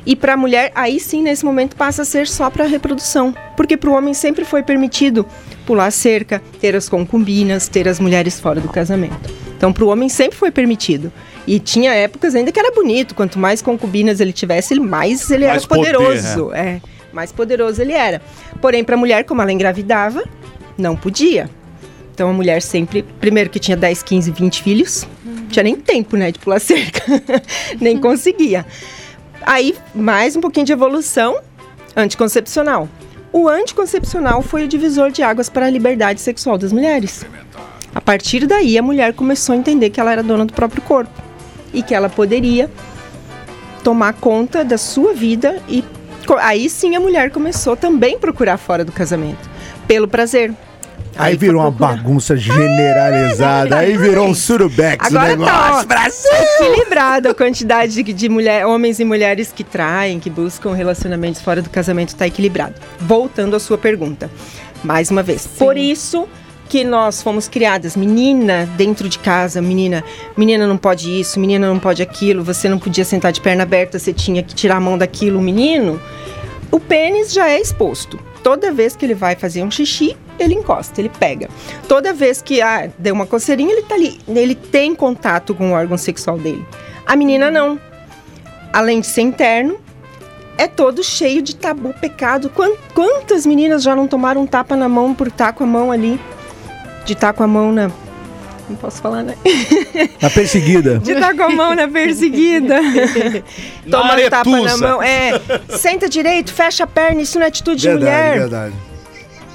Speaker 5: E para a mulher, aí sim, nesse momento, passa a ser só para reprodução. Porque para o homem sempre foi permitido pular cerca, ter as concubinas, ter as mulheres fora do casamento. Então, para o homem sempre foi permitido. E tinha épocas ainda que era bonito. Quanto mais concubinas ele tivesse, mais ele
Speaker 3: Mais
Speaker 5: era
Speaker 3: poder,
Speaker 5: poderoso. é, mais poderoso ele era. Porém, para a mulher, como ela engravidava, não podia. Então a mulher sempre, primeiro que tinha 10, 15, 20 filhos, não tinha nem tempo, né, de pular cerca. [laughs] nem conseguia. Aí, mais um pouquinho de evolução anticoncepcional. O anticoncepcional foi o divisor de águas para a liberdade sexual das mulheres. A partir daí, a mulher começou a entender que ela era dona do próprio corpo e que ela poderia tomar conta da sua vida e aí sim a mulher começou também a procurar fora do casamento, pelo prazer.
Speaker 2: Aí
Speaker 5: foi
Speaker 2: virou uma bagunça generalizada. Aí virou um surubex o
Speaker 5: Agora
Speaker 2: negócio.
Speaker 5: tá ó, equilibrado a quantidade de, de mulher, homens e mulheres que traem, que buscam relacionamentos fora do casamento, tá equilibrado. Voltando à sua pergunta, mais uma vez. Por isso que nós fomos criadas, menina dentro de casa, menina, menina não pode isso, menina não pode aquilo, você não podia sentar de perna aberta, você tinha que tirar a mão daquilo, o menino. O pênis já é exposto. Toda vez que ele vai fazer um xixi, ele encosta, ele pega. Toda vez que ah, deu uma coceirinha, ele tá ali. Ele tem contato com o órgão sexual dele. A menina não. Além de ser interno, é todo cheio de tabu, pecado. Quan- Quantas meninas já não tomaram um tapa na mão por estar com a mão ali? De estar com a mão na. Não posso falar, né? [laughs]
Speaker 2: Tá perseguida.
Speaker 5: De estar com a mão na perseguida.
Speaker 3: Na [laughs]
Speaker 5: Toma um tapa na mão. É. Senta direito, fecha a perna, isso não é atitude de
Speaker 2: Verdade,
Speaker 5: mulher.
Speaker 2: verdade.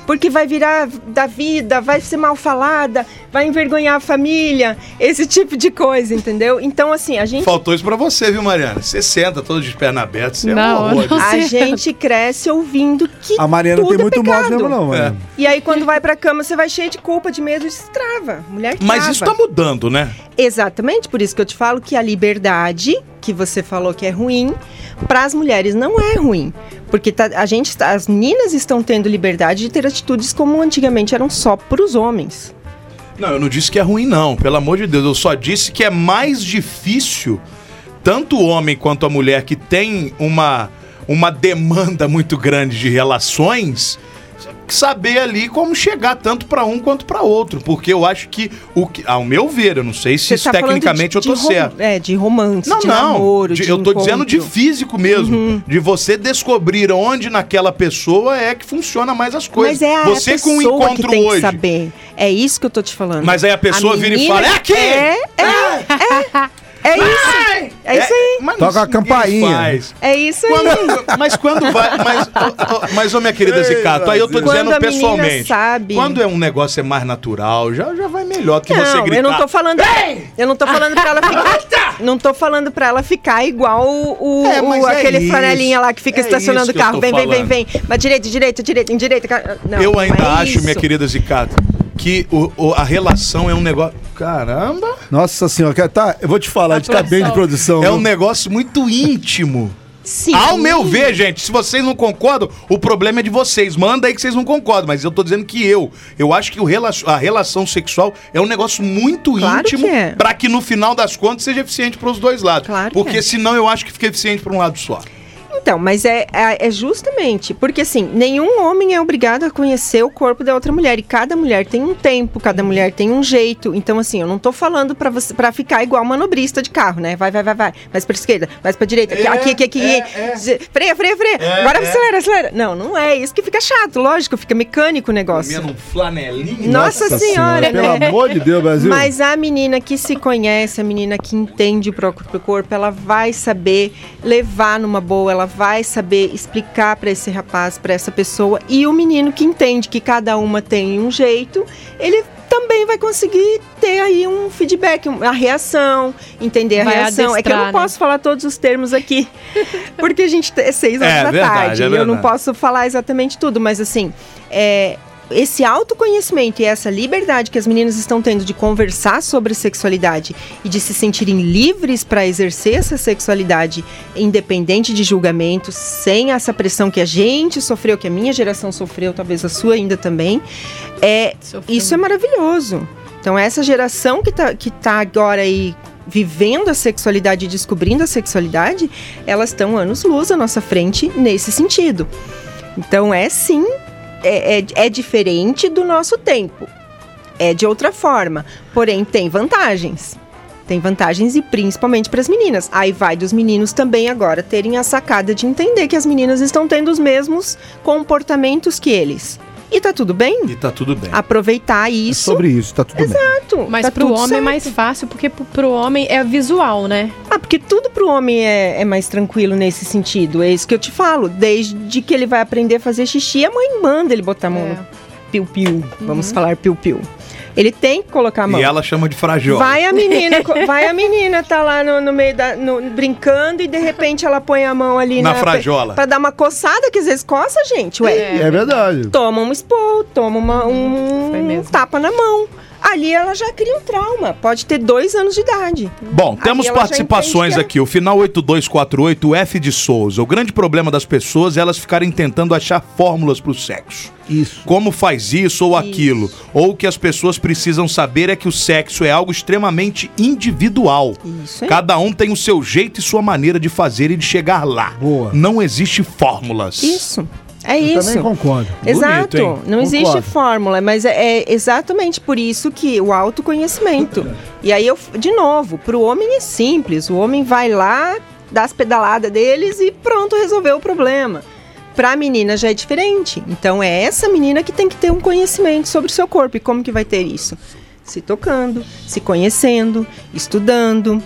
Speaker 5: Porque vai virar da vida, vai ser mal falada, vai envergonhar a família, esse tipo de coisa, entendeu? Então, assim, a gente,
Speaker 3: Faltou isso pra você, viu, Mariana? Você senta todo de perna aberta, você é um
Speaker 6: Não,
Speaker 3: horror.
Speaker 6: não.
Speaker 5: a gente cresce ouvindo que
Speaker 2: A Mariana não tem muito
Speaker 5: é
Speaker 2: modo
Speaker 5: pecado.
Speaker 2: mesmo, não, mano.
Speaker 5: E aí, quando vai pra cama, você vai cheio de culpa, de medo, e se trava. Mulher trava.
Speaker 3: Mas isso tá mudando, né?
Speaker 5: Exatamente, por isso que eu te falo que a liberdade que você falou que é ruim, para as mulheres não é ruim. Porque tá- a gente, tá- as meninas estão tendo liberdade de ter atitudes como antigamente eram só para os homens.
Speaker 3: Não, eu não disse que é ruim, não. Pelo amor de Deus, eu só disse que é mais difícil, tanto o homem quanto a mulher que tem uma, uma demanda muito grande de relações, saber ali como chegar tanto pra um quanto pra outro. Porque eu acho que, o que, ao meu ver, eu não sei se
Speaker 5: tá
Speaker 3: tecnicamente
Speaker 5: de-
Speaker 3: eu tô
Speaker 5: de
Speaker 3: certo.
Speaker 5: É, de romance,
Speaker 3: Não,
Speaker 5: de
Speaker 3: não.
Speaker 5: namoro,
Speaker 3: de-
Speaker 5: de
Speaker 3: eu tô dizendo de
Speaker 5: encontro.
Speaker 3: físico mesmo.
Speaker 5: Uhum.
Speaker 3: De você descobrir onde naquela pessoa é que funciona mais as coisas.
Speaker 5: Mas é a
Speaker 3: você
Speaker 5: pessoa
Speaker 3: com um encontro
Speaker 5: que tem
Speaker 3: hoje.
Speaker 5: que saber. É isso que eu tô te falando.
Speaker 3: Mas aí a pessoa vira e fala, "É aqui!"
Speaker 5: É, é, é, é isso. É isso aí.
Speaker 3: mas
Speaker 2: Toca a campainha.
Speaker 3: faz.
Speaker 5: É isso aí.
Speaker 3: Quando- mas quando vai. Mas, mas, ô, minha querida
Speaker 2: Ei,
Speaker 3: Zicato, aí eu tô dizendo
Speaker 5: a
Speaker 3: pessoalmente.
Speaker 5: sabe.
Speaker 3: Quando é um negócio é mais natural, já, já vai melhor do que
Speaker 5: não,
Speaker 3: você gritar.
Speaker 5: eu não tô falando. Eu não tô falando pra ela ficar. Não tô falando pra ela ficar igual o, o-
Speaker 3: É,
Speaker 5: o-
Speaker 3: é
Speaker 5: aquele
Speaker 3: isso.
Speaker 5: flanelinha lá que fica
Speaker 3: É
Speaker 5: estacionando o carro. Vem, vem, vem, vem. Mas direita, direita, direita, em direita. Não,
Speaker 3: eu ainda
Speaker 5: é
Speaker 3: acho, minha querida Zicato, que o, o- a relação é um negócio. Caramba!
Speaker 2: Nossa senhora, tá, eu vou te falar, a gente tá bem de produção.
Speaker 3: É
Speaker 2: viu?
Speaker 3: um negócio muito íntimo.
Speaker 5: Sim.
Speaker 3: Ao meu ver, gente, se vocês não concordam, o problema é de vocês. Manda aí que vocês não concordam, mas eu tô dizendo que eu. Eu acho que o rela- a relação sexual é um negócio muito
Speaker 5: Claro
Speaker 3: íntimo
Speaker 5: que é.
Speaker 3: pra que no final das contas seja eficiente pros dois lados.
Speaker 5: Claro que
Speaker 3: Porque
Speaker 5: é.
Speaker 3: senão eu acho que fica eficiente pra um lado só.
Speaker 5: Então, mas é, é, é justamente porque assim, nenhum homem é obrigado a conhecer o corpo da outra mulher e cada mulher tem um tempo, cada mulher tem um jeito. Então, assim, eu não tô falando pra você para ficar igual manobrista de carro, né? Vai, vai, vai, vai, mais pra esquerda, mais pra direita, aqui,
Speaker 3: É,
Speaker 5: aqui, aqui, aqui.
Speaker 3: é,
Speaker 5: Z- Freia, freia, freia.
Speaker 3: É,
Speaker 5: Agora
Speaker 3: é.
Speaker 5: acelera, acelera. Não, não é isso que fica chato, lógico, fica mecânico o negócio.
Speaker 3: Comendo um flanelinho.
Speaker 5: Nossa, senhora,
Speaker 2: Pelo
Speaker 5: né?
Speaker 2: amor de Deus, Brasil.
Speaker 5: Mas a menina que se conhece, a menina que entende o próprio corpo, ela vai saber levar numa boa, ela vai saber explicar pra esse rapaz, pra essa pessoa. E o menino que entende que cada uma tem um jeito, ele também vai conseguir ter aí um feedback, a reação, entender a
Speaker 6: Vai
Speaker 5: reação. é que eu não
Speaker 6: adestrar, né?
Speaker 5: posso falar todos os termos aqui, [laughs] porque a gente é seis horas
Speaker 3: É,
Speaker 5: da
Speaker 3: verdade,
Speaker 5: tarde.
Speaker 3: é
Speaker 5: e eu não posso falar exatamente tudo, mas assim, é, esse autoconhecimento e essa liberdade que as meninas estão tendo de conversar sobre sexualidade e de se sentirem livres para exercer essa sexualidade independente de julgamento, sem essa pressão que a gente sofreu, que a minha geração sofreu, talvez a sua ainda também, é, isso é maravilhoso. Então, essa geração que tá, que tá agora aí vivendo a sexualidade e descobrindo a sexualidade, elas estão anos-luz à nossa frente nesse sentido. Então, é sim, é, é, é diferente do nosso tempo. É de outra forma. Porém, tem vantagens. Tem vantagens e principalmente para as meninas. Aí vai dos meninos também agora terem a sacada de entender que as meninas estão tendo os mesmos comportamentos que eles. E tá tudo bem?
Speaker 3: E tá tudo bem.
Speaker 5: Aproveitar
Speaker 2: É
Speaker 5: isso.
Speaker 2: sobre isso, tá tudo bem.
Speaker 5: Exato.
Speaker 6: Mas
Speaker 5: tá
Speaker 6: pro homem é
Speaker 5: certo.
Speaker 6: mais fácil, porque pro, homem é visual, né?
Speaker 5: Ah, porque tudo pro homem é, é mais tranquilo nesse sentido. É isso que eu te falo. Desde que ele vai aprender a fazer xixi, a mãe manda ele botar a mão
Speaker 6: É.
Speaker 5: no piu-piu. Vamos falar piu-piu. Ele tem que colocar a mão.
Speaker 3: E ela chama de frajola.
Speaker 5: Vai a menina, vai a menina, tá lá no, no meio da. no- brincando e de repente ela põe a mão ali
Speaker 3: Na
Speaker 5: na.
Speaker 3: frajola.
Speaker 5: Pra dar uma coçada, que às vezes coça, gente. Ué,
Speaker 2: É verdade.
Speaker 5: toma um esporro, toma uma- um tapa na mão. Ali ela já cria um trauma. Pode ter dois anos de idade.
Speaker 3: Bom, temos participações
Speaker 5: é-
Speaker 3: aqui. O final 8248, o F de Souza. O grande problema das pessoas é elas ficarem tentando achar fórmulas pro sexo.
Speaker 2: Isso.
Speaker 3: Como faz isso ou aquilo. Ou o que as pessoas precisam saber é que o sexo é algo extremamente individual.
Speaker 5: Isso aí.
Speaker 3: Cada um tem o seu jeito e sua maneira de fazer e de chegar lá.
Speaker 2: Boa.
Speaker 3: Não existe fórmulas.
Speaker 5: Isso. É
Speaker 2: Eu
Speaker 5: isso.
Speaker 2: também concordo.
Speaker 5: Exato.
Speaker 3: hein?
Speaker 5: Não existe
Speaker 2: Concordo.
Speaker 5: fórmula, mas é, é exatamente por isso que o autoconhecimento. e aí eu, de novo, pro homem é simples. O homem vai lá, dá as pedaladas deles e pronto, resolveu o problema. Pra menina já é diferente. Então é essa menina que tem que ter um conhecimento sobre o seu corpo. E como que vai ter isso? Se tocando, se conhecendo, estudando,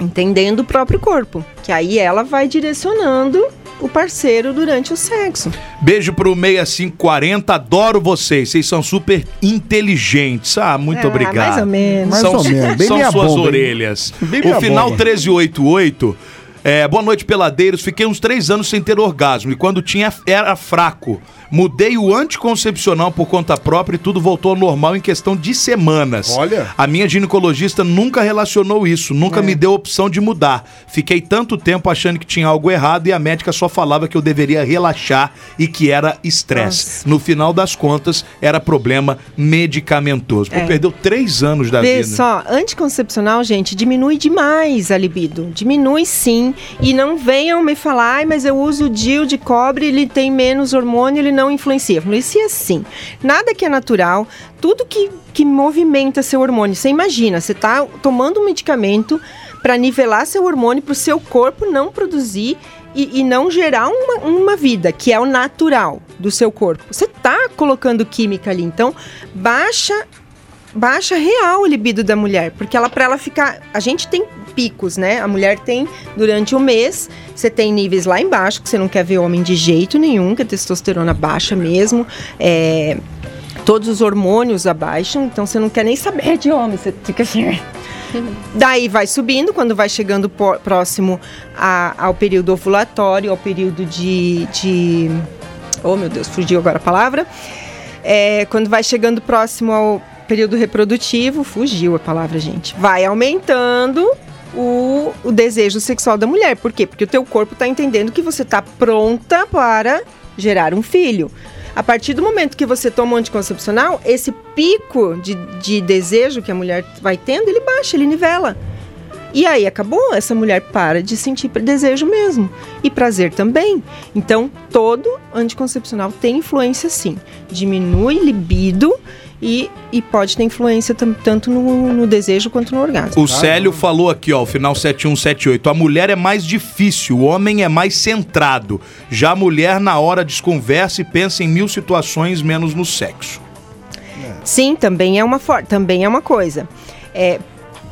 Speaker 5: entendendo o próprio corpo. Que aí ela vai direcionando o parceiro durante o sexo.
Speaker 3: Beijo pro 6540, adoro vocês. Vocês são super inteligentes. Ah, muito
Speaker 5: Ah,
Speaker 3: obrigado.
Speaker 5: mais ou menos.
Speaker 2: Mais
Speaker 3: são
Speaker 2: ou menos, bem
Speaker 3: são
Speaker 2: minha
Speaker 3: suas
Speaker 2: bomba,
Speaker 3: orelhas.
Speaker 2: Bem
Speaker 3: o
Speaker 2: minha
Speaker 3: final
Speaker 2: bomba.
Speaker 3: 1388. É, boa noite, peladeiros. Fiquei uns três anos sem ter orgasmo e quando tinha era fraco. Mudei o anticoncepcional por conta própria e tudo voltou ao normal em questão de semanas.
Speaker 2: Olha.
Speaker 3: A minha ginecologista nunca relacionou isso, nunca me deu opção de mudar. Fiquei tanto tempo achando que tinha algo errado e a médica só falava que eu deveria relaxar e que era estresse. No final das contas, era problema medicamentoso.
Speaker 5: É.
Speaker 3: perdeu três anos da
Speaker 5: Vê
Speaker 3: vida.
Speaker 5: só, anticoncepcional, gente, diminui demais a libido. Diminui sim. E não venham me falar, "Ai, mas eu uso o DIL de cobre, ele tem menos hormônio, ele não influencia. Influencia sim. Nada que é natural, tudo que, que movimenta seu hormônio. Você imagina, você tá tomando um medicamento para nivelar seu hormônio, para o seu corpo não produzir e, e não gerar uma, uma vida, que é o natural do seu corpo. Você tá colocando química ali, então baixa baixa real o libido da mulher, porque ela para ela ficar, a gente tem picos, né? A mulher tem durante o mês, você tem níveis lá embaixo que você não quer ver homem de jeito nenhum, que a testosterona baixa mesmo, é, todos os hormônios abaixam, então você não quer nem saber de homem, você fica assim. Daí vai subindo, quando vai chegando próximo a- ao período ovulatório, ao período de, de. Oh meu Deus, fugiu agora a palavra. É, quando vai chegando próximo ao período reprodutivo, fugiu a palavra, gente. Vai aumentando o, o desejo sexual da mulher. Por quê? Porque o teu corpo está entendendo que você está pronta para gerar um filho. A partir do momento que você toma um anticoncepcional, esse pico de, de desejo que a mulher vai tendo, ele baixa, ele nivela. E aí acabou, essa mulher para de sentir desejo mesmo. E prazer também. Então, todo anticoncepcional tem influência sim. Diminui libido e, e pode ter influência tanto no, no desejo quanto no orgasmo.
Speaker 3: O Célio falou aqui, ó, o final 7178. A mulher é mais difícil, o homem é mais centrado. Já a mulher, na hora, desconversa e pensa em mil situações, menos no sexo.
Speaker 5: Sim, também é uma, for- também é uma coisa. É,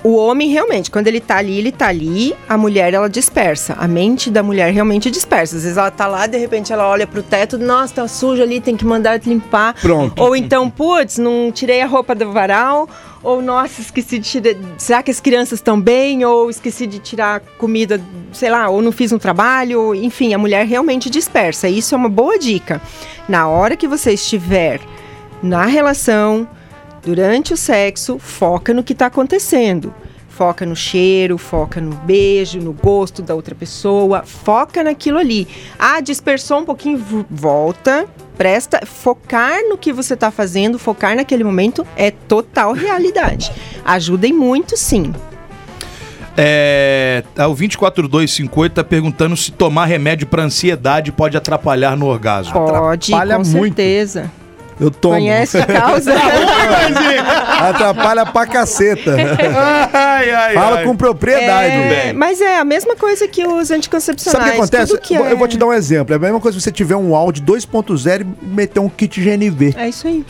Speaker 5: o homem realmente, quando ele tá ali, ele tá ali, a mulher ela dispersa. A mente da mulher realmente dispersa. Às vezes ela tá lá, de repente ela olha pro teto, nossa, tá sujo ali, tem que mandar limpar.
Speaker 2: Pronto.
Speaker 5: Ou então, putz, não tirei a roupa do varal. Ou, nossa, esqueci de tirar. Será que as crianças estão bem? Ou esqueci de tirar comida, sei lá, ou não fiz um trabalho. Enfim, a mulher realmente dispersa. Isso é uma boa dica. Na hora que você estiver na relação, durante o sexo, foca no que está acontecendo. Foca no cheiro, foca no beijo, no gosto da outra pessoa, foca naquilo ali. Ah, dispersou um pouquinho, volta, presta, focar no que você está fazendo, focar naquele momento é total [laughs] realidade. Ajudem muito, sim.
Speaker 3: É, o 24258 tá perguntando se tomar remédio pra ansiedade pode atrapalhar no orgasmo.
Speaker 5: Pode,
Speaker 2: Atrapalha
Speaker 5: com
Speaker 2: muito.
Speaker 5: certeza.
Speaker 2: Eu tomo.
Speaker 5: Conhece a causa? [laughs]
Speaker 2: Atrapalha pra caceta.
Speaker 3: ai, ai,
Speaker 2: Fala
Speaker 3: ai.
Speaker 2: com propriedade.
Speaker 5: É, mas é a mesma coisa que os anticoncepcionais.
Speaker 2: Sabe o que acontece?
Speaker 5: que
Speaker 2: Eu-
Speaker 5: é...
Speaker 2: Eu vou te dar um exemplo. É a mesma coisa se você tiver um áudio 2.0 e meter um kit GNV.
Speaker 5: É isso aí.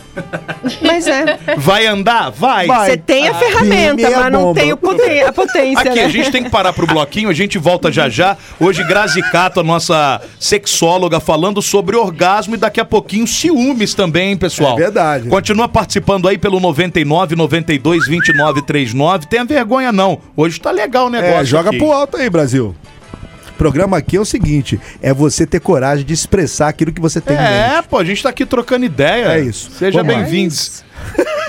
Speaker 5: Mas é.
Speaker 3: Vai andar? Vai.
Speaker 2: Vai.
Speaker 5: Você tem a
Speaker 2: Ah,
Speaker 5: ferramenta,
Speaker 2: meia
Speaker 5: mas não
Speaker 2: bomba.
Speaker 5: tem o poten- a potência,
Speaker 3: Aqui,
Speaker 5: né?
Speaker 3: a gente tem que parar pro bloquinho, a gente volta já já. Hoje, Grazi Cato, a nossa sexóloga, falando sobre orgasmo e daqui a pouquinho ciúmes também, hein, pessoal?
Speaker 2: É verdade.
Speaker 3: Continua participando aí pelo 99 92 29 39. Tenha vergonha não. Hoje tá legal o negócio.
Speaker 2: É, joga
Speaker 3: aqui.
Speaker 2: pro alto aí, Brasil. O programa aqui é o seguinte: é você ter coragem de expressar aquilo que você tem.
Speaker 3: É, pô, a gente tá aqui trocando ideia.
Speaker 2: É isso.
Speaker 3: Seja bem-vindos.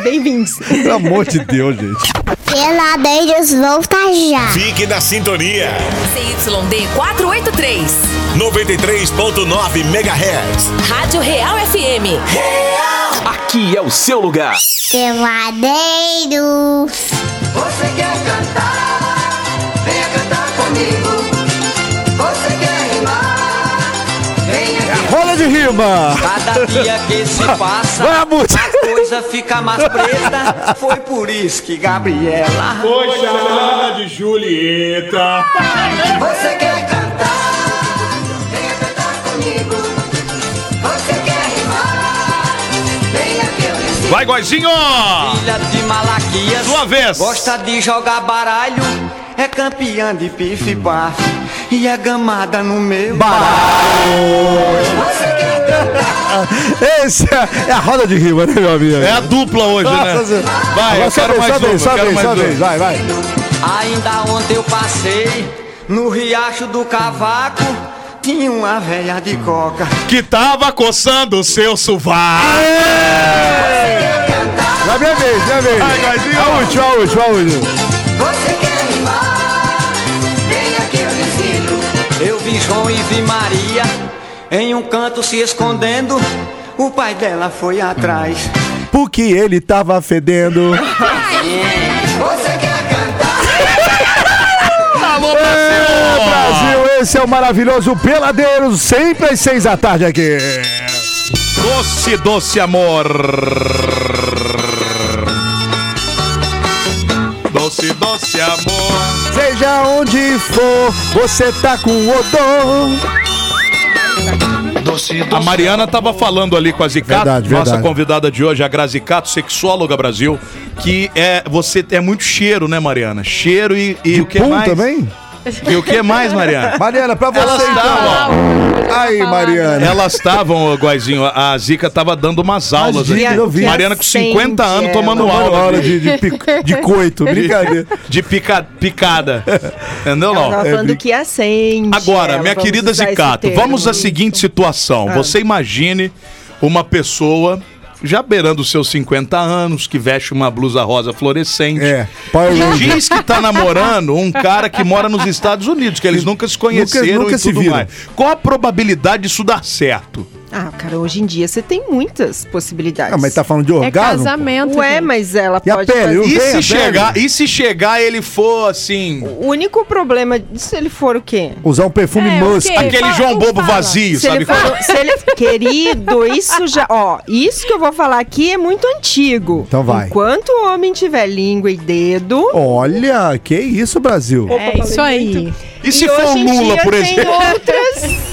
Speaker 5: Bem-vindos.
Speaker 2: Pelo amor de Deus, gente.
Speaker 7: Peladeiros volta já.
Speaker 1: Fique na sintonia.
Speaker 8: CYD 483.
Speaker 1: 93.9 MHz.
Speaker 8: Rádio Real FM.
Speaker 9: Aqui é o seu lugar.
Speaker 7: Peladeiros.
Speaker 4: Você quer cantar? Venha cantar comigo.
Speaker 2: De rima!
Speaker 10: Cada dia que se [laughs] passa,
Speaker 2: Vamos!
Speaker 10: a coisa fica mais preta. Foi por isso que Gabriela.
Speaker 3: Poxa, de Julieta.
Speaker 4: Você quer cantar? Venha cantar comigo. Você quer rimar? Venha que eu ensino.
Speaker 3: Vai, Goizinho!
Speaker 10: Filha de Malaquias.
Speaker 3: Sua vez.
Speaker 10: Gosta de jogar baralho. É campeã de pife baf. E é gamada no meu.
Speaker 4: Você quer cantar?
Speaker 2: Esse é, é a roda de rima, né, meu amigo?
Speaker 3: É a dupla hoje, né?
Speaker 2: Nossa,
Speaker 3: Vai, eu
Speaker 2: Só
Speaker 3: quero
Speaker 2: vez,
Speaker 3: mais uma,
Speaker 2: vez, só
Speaker 3: eu quero mais
Speaker 2: só vez, vai, vai.
Speaker 10: Ainda ontem eu passei No riacho do cavaco tinha uma velha de coca.
Speaker 3: Que tava coçando o seu sovaco.
Speaker 2: Já minha vez, minha vez.
Speaker 3: Ai, Guazinho.
Speaker 2: A última, a última, a última.
Speaker 4: Você quer Eu
Speaker 10: vi João e vi Maria em um canto se escondendo. O pai dela foi atrás.
Speaker 2: Porque ele tava fedendo.
Speaker 4: Você quer cantar?
Speaker 3: Alô,
Speaker 2: É, Brasil, esse é o maravilhoso Peladeiros, sempre às seis da tarde aqui.
Speaker 3: Doce, doce amor. Doce, doce amor.
Speaker 2: Seja onde for, você tá com odor.
Speaker 3: A Mariana tava falando ali com a Zicato,
Speaker 2: Verdade,
Speaker 3: nossa
Speaker 2: verdade.
Speaker 3: convidada de hoje, a Grazicato, sexóloga Brasil, que é você é muito cheiro, né, Mariana? Cheiro e, e o que
Speaker 2: Pum
Speaker 3: mais?
Speaker 2: também?
Speaker 3: E o que mais, Mariana?
Speaker 2: Mariana, pra você
Speaker 3: Elas
Speaker 2: então. Aí, Mariana.
Speaker 3: elas estavam, ô, Guazinho, a Zica tava dando umas aulas aqui.
Speaker 2: eu vi.
Speaker 3: Mariana com 50 anos
Speaker 5: Acende
Speaker 3: tomando
Speaker 5: ela.
Speaker 2: Uma
Speaker 3: aula.
Speaker 2: hora de, de, [laughs] pic- de coito, brincadeira.
Speaker 3: De pica, picada. Entendeu?
Speaker 5: Ela
Speaker 3: Não?
Speaker 5: tava falando que acende.
Speaker 3: Agora,
Speaker 5: ela,
Speaker 3: minha querida Zicato, vamos à seguinte situação.
Speaker 5: Ah.
Speaker 3: Você imagine uma pessoa já beirando os seus 50 anos, que veste uma blusa rosa fluorescente.
Speaker 2: É, Ranger.
Speaker 3: Diz que tá namorando um cara que mora nos Estados Unidos, que eles nunca se conheceram
Speaker 2: nunca
Speaker 3: e
Speaker 2: se
Speaker 3: tudo mais. Qual a probabilidade disso dar certo?
Speaker 5: Ah, cara, hoje em dia você tem muitas possibilidades.
Speaker 2: Ah, mas tá falando de
Speaker 6: É
Speaker 2: orgasmo?
Speaker 6: casamento.
Speaker 5: Ué,
Speaker 6: gente.
Speaker 5: mas ela
Speaker 2: E a
Speaker 5: pode
Speaker 2: pele?
Speaker 5: fazer...
Speaker 3: E
Speaker 2: a
Speaker 3: se,
Speaker 2: pele?
Speaker 3: chegar, e se chegar ele for assim,
Speaker 5: O único problema, se ele for o quê?
Speaker 2: Usar um perfume
Speaker 6: É,
Speaker 2: musk.
Speaker 3: aquele
Speaker 6: fala-
Speaker 3: João Bobo
Speaker 6: fala.
Speaker 3: vazio,
Speaker 5: Se
Speaker 3: sabe?
Speaker 5: ele for, se ele, [laughs] querido, isso já, ó, isso que eu vou falar aqui é muito antigo.
Speaker 2: Então vai.
Speaker 5: Enquanto o homem tiver língua e dedo,
Speaker 2: Olha, que isso, Brasil.
Speaker 6: É isso aí.
Speaker 3: E se
Speaker 5: e
Speaker 3: for um Lula, por
Speaker 5: tem
Speaker 3: exemplo?
Speaker 5: outras. [laughs]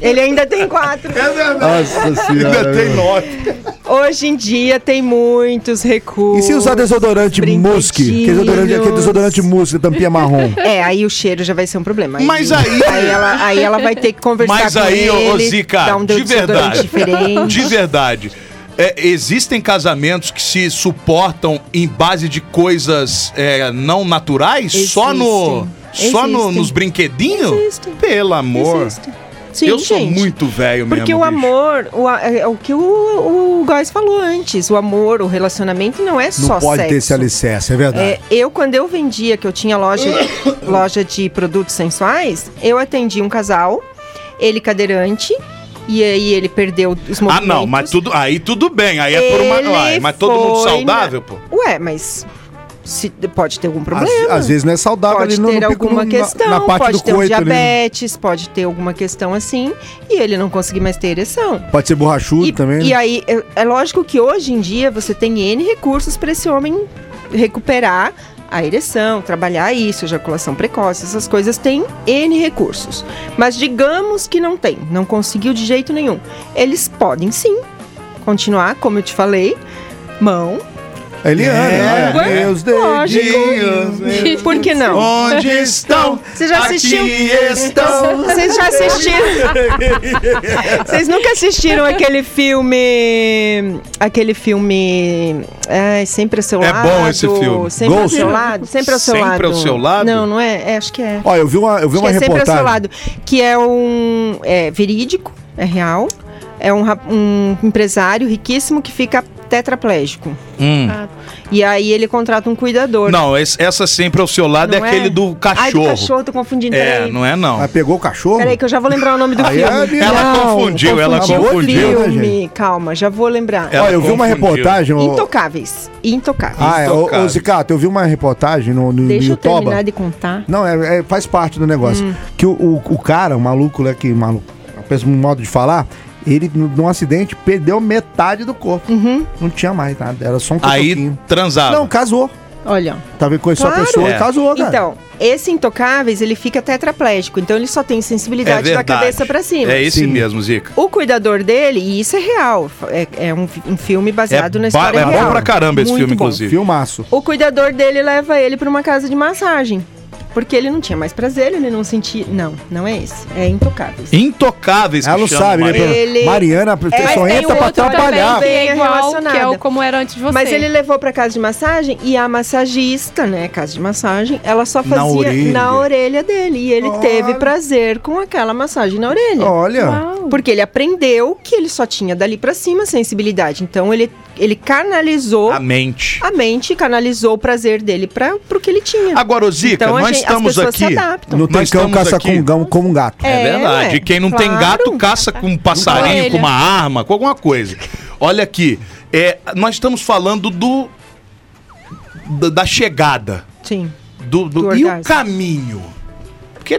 Speaker 5: Ele ainda tem quatro.
Speaker 2: Nossa senhora.
Speaker 3: Ainda tem nove.
Speaker 5: Hoje em dia tem muitos
Speaker 2: E
Speaker 5: recursos.
Speaker 2: se usar desodorante musk? Que desodorante, aquele desodorante musk, tampinha marrom.
Speaker 5: É, aí o cheiro já vai ser um problema.
Speaker 3: Mas aí-
Speaker 5: Aí ela, aí ela vai ter que conversar
Speaker 3: Mas
Speaker 5: com
Speaker 3: aí,
Speaker 5: ele,
Speaker 3: ô ô, Zica,
Speaker 5: dar um
Speaker 3: de verdade.
Speaker 5: diferente.
Speaker 3: De verdade. É, existem casamentos que se suportam em base de coisas é, não naturais? Só no. Só no-
Speaker 5: Existem.
Speaker 3: nos brinquedinhos?
Speaker 5: Existem.
Speaker 3: Pelo amor.
Speaker 5: Existem. Sim,
Speaker 3: eu sou
Speaker 5: gente.
Speaker 3: muito velho mesmo.
Speaker 5: Porque o
Speaker 3: bicho.
Speaker 5: amor, o, a- é o que o, o Góis falou antes, o amor, o relacionamento não é
Speaker 2: Não
Speaker 5: só
Speaker 2: pode
Speaker 5: sexo.
Speaker 2: ter esse alicerce, é verdade.
Speaker 5: É, eu, quando eu vendia, que eu tinha loja, [coughs] loja de produtos sensuais, eu atendi um casal, ele cadeirante, e aí ele perdeu os
Speaker 3: Ah,
Speaker 5: movimentos.
Speaker 3: não, mas tudo, aí tudo bem. Aí é por uma. Uai, mas todo mundo saudável,
Speaker 5: na-
Speaker 3: pô.
Speaker 5: Ué, mas se, pode ter algum
Speaker 2: Às,
Speaker 5: problema.
Speaker 2: às vezes não é saudável
Speaker 5: Pode
Speaker 2: no,
Speaker 5: ter
Speaker 2: pico,
Speaker 5: alguma questão,
Speaker 2: na, na
Speaker 5: pode ter um
Speaker 2: ali.
Speaker 5: diabetes, pode ter alguma questão assim, e ele não conseguir mais ter ereção.
Speaker 2: Pode ser borrachudo
Speaker 5: E,
Speaker 2: também.
Speaker 5: e
Speaker 2: né?
Speaker 5: aí, é, é lógico que hoje em dia você tem N recursos para esse homem recuperar a ereção, trabalhar isso, ejaculação precoce, essas coisas têm N recursos. Mas digamos que não tem, não conseguiu de jeito nenhum. Eles podem sim continuar, como eu te falei, mão.
Speaker 2: Eliana,
Speaker 3: É,
Speaker 2: olha, meus dedinhos.
Speaker 5: Por que não?
Speaker 3: Onde estão?
Speaker 5: Você já assistiu?
Speaker 3: Aqui estão.
Speaker 5: Vocês já assistiram? [laughs] Vocês nunca assistiram aquele filme. Aquele filme. Ai, sempre ao seu
Speaker 3: É
Speaker 5: lado.
Speaker 3: bom esse filme.
Speaker 5: Sempre
Speaker 2: Ghost.
Speaker 5: ao seu lado. Sempre ao seu
Speaker 3: Sempre
Speaker 5: lado.
Speaker 3: ao seu lado?
Speaker 5: Não, não é? É, acho que é.
Speaker 2: Ó, eu vi uma, eu vi
Speaker 5: Acho
Speaker 2: uma
Speaker 5: que é sempre ao seu
Speaker 2: reportagem.
Speaker 5: lado. Que é um. É verídico, é real. É um, um empresário riquíssimo que fica tetraplégico.
Speaker 3: Hum.
Speaker 5: E aí ele contrata um cuidador.
Speaker 3: Não, esse- essa sempre ao seu lado
Speaker 5: Não
Speaker 3: é aquele do
Speaker 5: Ai,
Speaker 3: cachorro.
Speaker 5: do cachorro, tô confundindo.
Speaker 3: É,
Speaker 5: peraí.
Speaker 3: não é não.
Speaker 2: Mas pegou o cachorro?
Speaker 5: Peraí, que eu já vou lembrar o nome do
Speaker 2: Aí
Speaker 5: filme.
Speaker 2: é
Speaker 3: Ela
Speaker 5: Não,
Speaker 3: confundiu, ela confundiu.
Speaker 5: filme. Calma, já vou lembrar.
Speaker 3: Ela
Speaker 2: Ó, eu vi uma
Speaker 3: confundiu.
Speaker 2: reportagem.
Speaker 5: Intocáveis. Intocáveis.
Speaker 2: Ah, é, ô, Zicato, eu vi uma reportagem no, no
Speaker 5: Deixa eu
Speaker 2: Youtube.
Speaker 5: terminar de contar.
Speaker 2: Não, é, é- faz parte do negócio.
Speaker 5: Hum.
Speaker 2: Que o, o, o cara, o maluco, né, que maluco, pensa um modo de falar, ele, num acidente, perdeu metade do corpo.
Speaker 5: Uhum.
Speaker 2: Não tinha mais nada, era só um
Speaker 3: Aí
Speaker 2: cotoquinho.
Speaker 3: transava.
Speaker 2: Não, casou.
Speaker 5: Olha.
Speaker 2: Tava conhecendo
Speaker 5: Claro.
Speaker 2: a pessoa
Speaker 3: É.
Speaker 2: e casou, cara.
Speaker 5: Então, esse intocáveis, ele fica tetraplégico. Então, ele só tem
Speaker 3: é
Speaker 5: sensibilidade da
Speaker 3: verdade.
Speaker 5: cabeça pra cima.
Speaker 3: É esse
Speaker 2: Sim.
Speaker 3: mesmo, Zica.
Speaker 5: O cuidador dele, e isso é real, é, é um, um filme baseado
Speaker 3: É
Speaker 5: na
Speaker 3: ba-
Speaker 5: história
Speaker 3: é bom
Speaker 5: real.
Speaker 3: pra caramba esse
Speaker 5: Muito
Speaker 3: filme,
Speaker 5: bom.
Speaker 3: inclusive.
Speaker 2: Filmaço.
Speaker 5: O cuidador dele leva ele pra uma casa de massagem. Porque ele não tinha mais prazer, ele não sentia. Não, não é esse. É intocáveis.
Speaker 3: Intocáveis.
Speaker 2: Ela não sabe, né?
Speaker 3: Mariana.
Speaker 5: Ele-
Speaker 2: Mariana
Speaker 5: É,
Speaker 2: só entra pra
Speaker 5: outro
Speaker 2: atrapalhar.
Speaker 5: também.
Speaker 6: Que é
Speaker 5: bem
Speaker 6: igual, que é o como era antes de você.
Speaker 5: Mas ele levou pra casa de massagem e a massagista, né, casa de massagem, ela só
Speaker 2: Na
Speaker 5: fazia
Speaker 2: orelha.
Speaker 5: na orelha dele. E ele
Speaker 2: Olha.
Speaker 5: teve prazer com aquela massagem na orelha.
Speaker 2: Olha.
Speaker 6: Uau.
Speaker 5: Porque ele aprendeu que ele só tinha dali pra cima sensibilidade. Então ele, ele canalizou
Speaker 3: A mente.
Speaker 5: a mente, canalizou o prazer dele para pro que ele tinha.
Speaker 3: Agora, Zica,
Speaker 5: Então,
Speaker 3: nós
Speaker 5: gente-
Speaker 3: estamos aqui.
Speaker 2: Não tem cão, caça
Speaker 3: aqui-
Speaker 2: com gão como um gato.
Speaker 3: É,
Speaker 5: É,
Speaker 3: verdade. E quem não tem
Speaker 5: claro.
Speaker 3: gato, caça com um passarinho, com uma arma, com alguma coisa. Olha aqui, é, nós estamos falando do da, da chegada,
Speaker 5: Sim.
Speaker 3: do, do-
Speaker 5: Do
Speaker 3: e o
Speaker 5: orgasmo.
Speaker 3: caminho.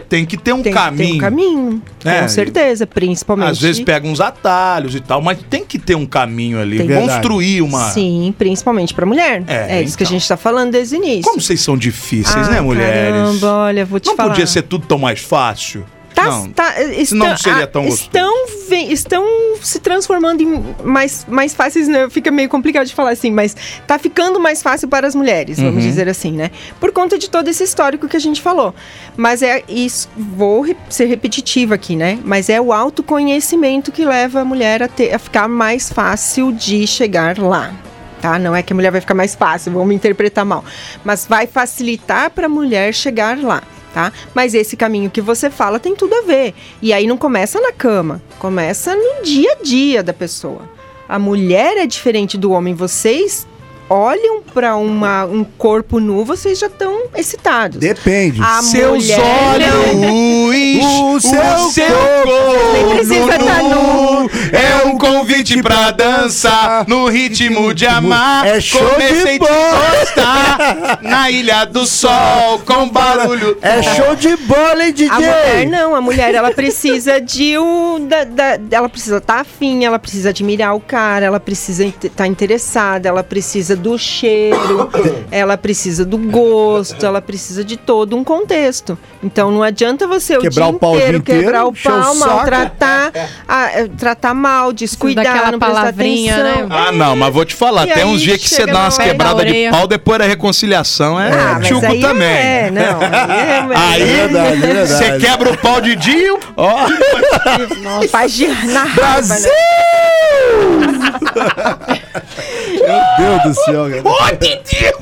Speaker 3: Porque tem que ter um
Speaker 5: Tem,
Speaker 3: caminho.
Speaker 5: tem um caminho.
Speaker 3: É,
Speaker 5: com certeza, principalmente.
Speaker 3: Às vezes pega uns atalhos e tal, mas tem que ter um caminho ali,
Speaker 5: Tem.
Speaker 3: construir uma.
Speaker 5: Sim, principalmente pra mulher.
Speaker 3: É,
Speaker 5: É, isso que a
Speaker 3: então.
Speaker 5: gente tá falando desde o início.
Speaker 3: Como vocês são difíceis,
Speaker 5: Ai,
Speaker 3: né, mulheres?
Speaker 5: Caramba, olha, vou te
Speaker 3: Não
Speaker 5: falar.
Speaker 3: podia ser tudo tão mais fácil.
Speaker 5: Tá,
Speaker 3: não.
Speaker 5: tá, estão,
Speaker 3: não seria tão
Speaker 5: ah,
Speaker 3: gostoso.
Speaker 5: estão, ve- estão se transformando em mais, mais fáceis, né? Fica meio complicado de falar assim, mas tá ficando mais fácil para as mulheres, vamos
Speaker 3: Uhum.
Speaker 5: dizer assim, né? Por conta de todo esse histórico que a gente falou. Mas é isso, vou ser repetitiva aqui, né? Mas é o autoconhecimento que leva a mulher a, ter, a ficar mais fácil de chegar lá. Tá? Não é que a mulher vai ficar mais fácil, vamos interpretar mal. Mas vai facilitar para a mulher chegar lá. Tá? Mas esse caminho que você fala tem tudo a ver. E aí não começa na cama, começa no dia a dia da pessoa. A mulher é diferente do homem. Vocês olham para um corpo nu, vocês já estão excitados.
Speaker 2: Depende.
Speaker 5: A
Speaker 3: Seus
Speaker 5: mulher não.
Speaker 3: olhos,
Speaker 2: O seu
Speaker 5: Nem
Speaker 3: corpo
Speaker 5: precisa tá nu.
Speaker 3: é um convite pra dançar no ritmo de amar.
Speaker 2: É show de
Speaker 3: Comecei te
Speaker 2: bola.
Speaker 3: gostar na Ilha do Sol com barulho.
Speaker 2: É show de bola, hein, DJ?
Speaker 5: A mulher não, a mulher ela precisa de um. Da, da- ela precisa estar afim, ela precisa admirar o cara, ela precisa estar interessada, ela precisa do cheiro, [coughs] ela precisa do gosto, ela precisa de todo um contexto. Então não adianta você
Speaker 2: Quebrar
Speaker 5: o dia
Speaker 2: o pau o dia
Speaker 5: inteiro
Speaker 2: inteiro,
Speaker 5: quebrar o pau, maltratar, a- eh, tratar mal, descuidar,
Speaker 6: daquela
Speaker 5: não prestar
Speaker 6: palavrinha,
Speaker 5: atenção.
Speaker 6: né?
Speaker 3: Ah, não, mas vou te falar,
Speaker 5: E
Speaker 3: tem uns dias que você dá umas quebradas
Speaker 6: da
Speaker 3: de pau, depois da reconciliação é
Speaker 5: Ah, mas
Speaker 3: tchuco
Speaker 5: aí
Speaker 3: também.
Speaker 5: É, não. Aí [laughs]
Speaker 3: Aí
Speaker 2: É verdade, é verdade.
Speaker 3: você quebra o pau de dia, ó.
Speaker 5: é, faz de na raiva,
Speaker 2: Brasil!
Speaker 5: né?
Speaker 2: Meu Deus do céu, cara.
Speaker 3: Didi!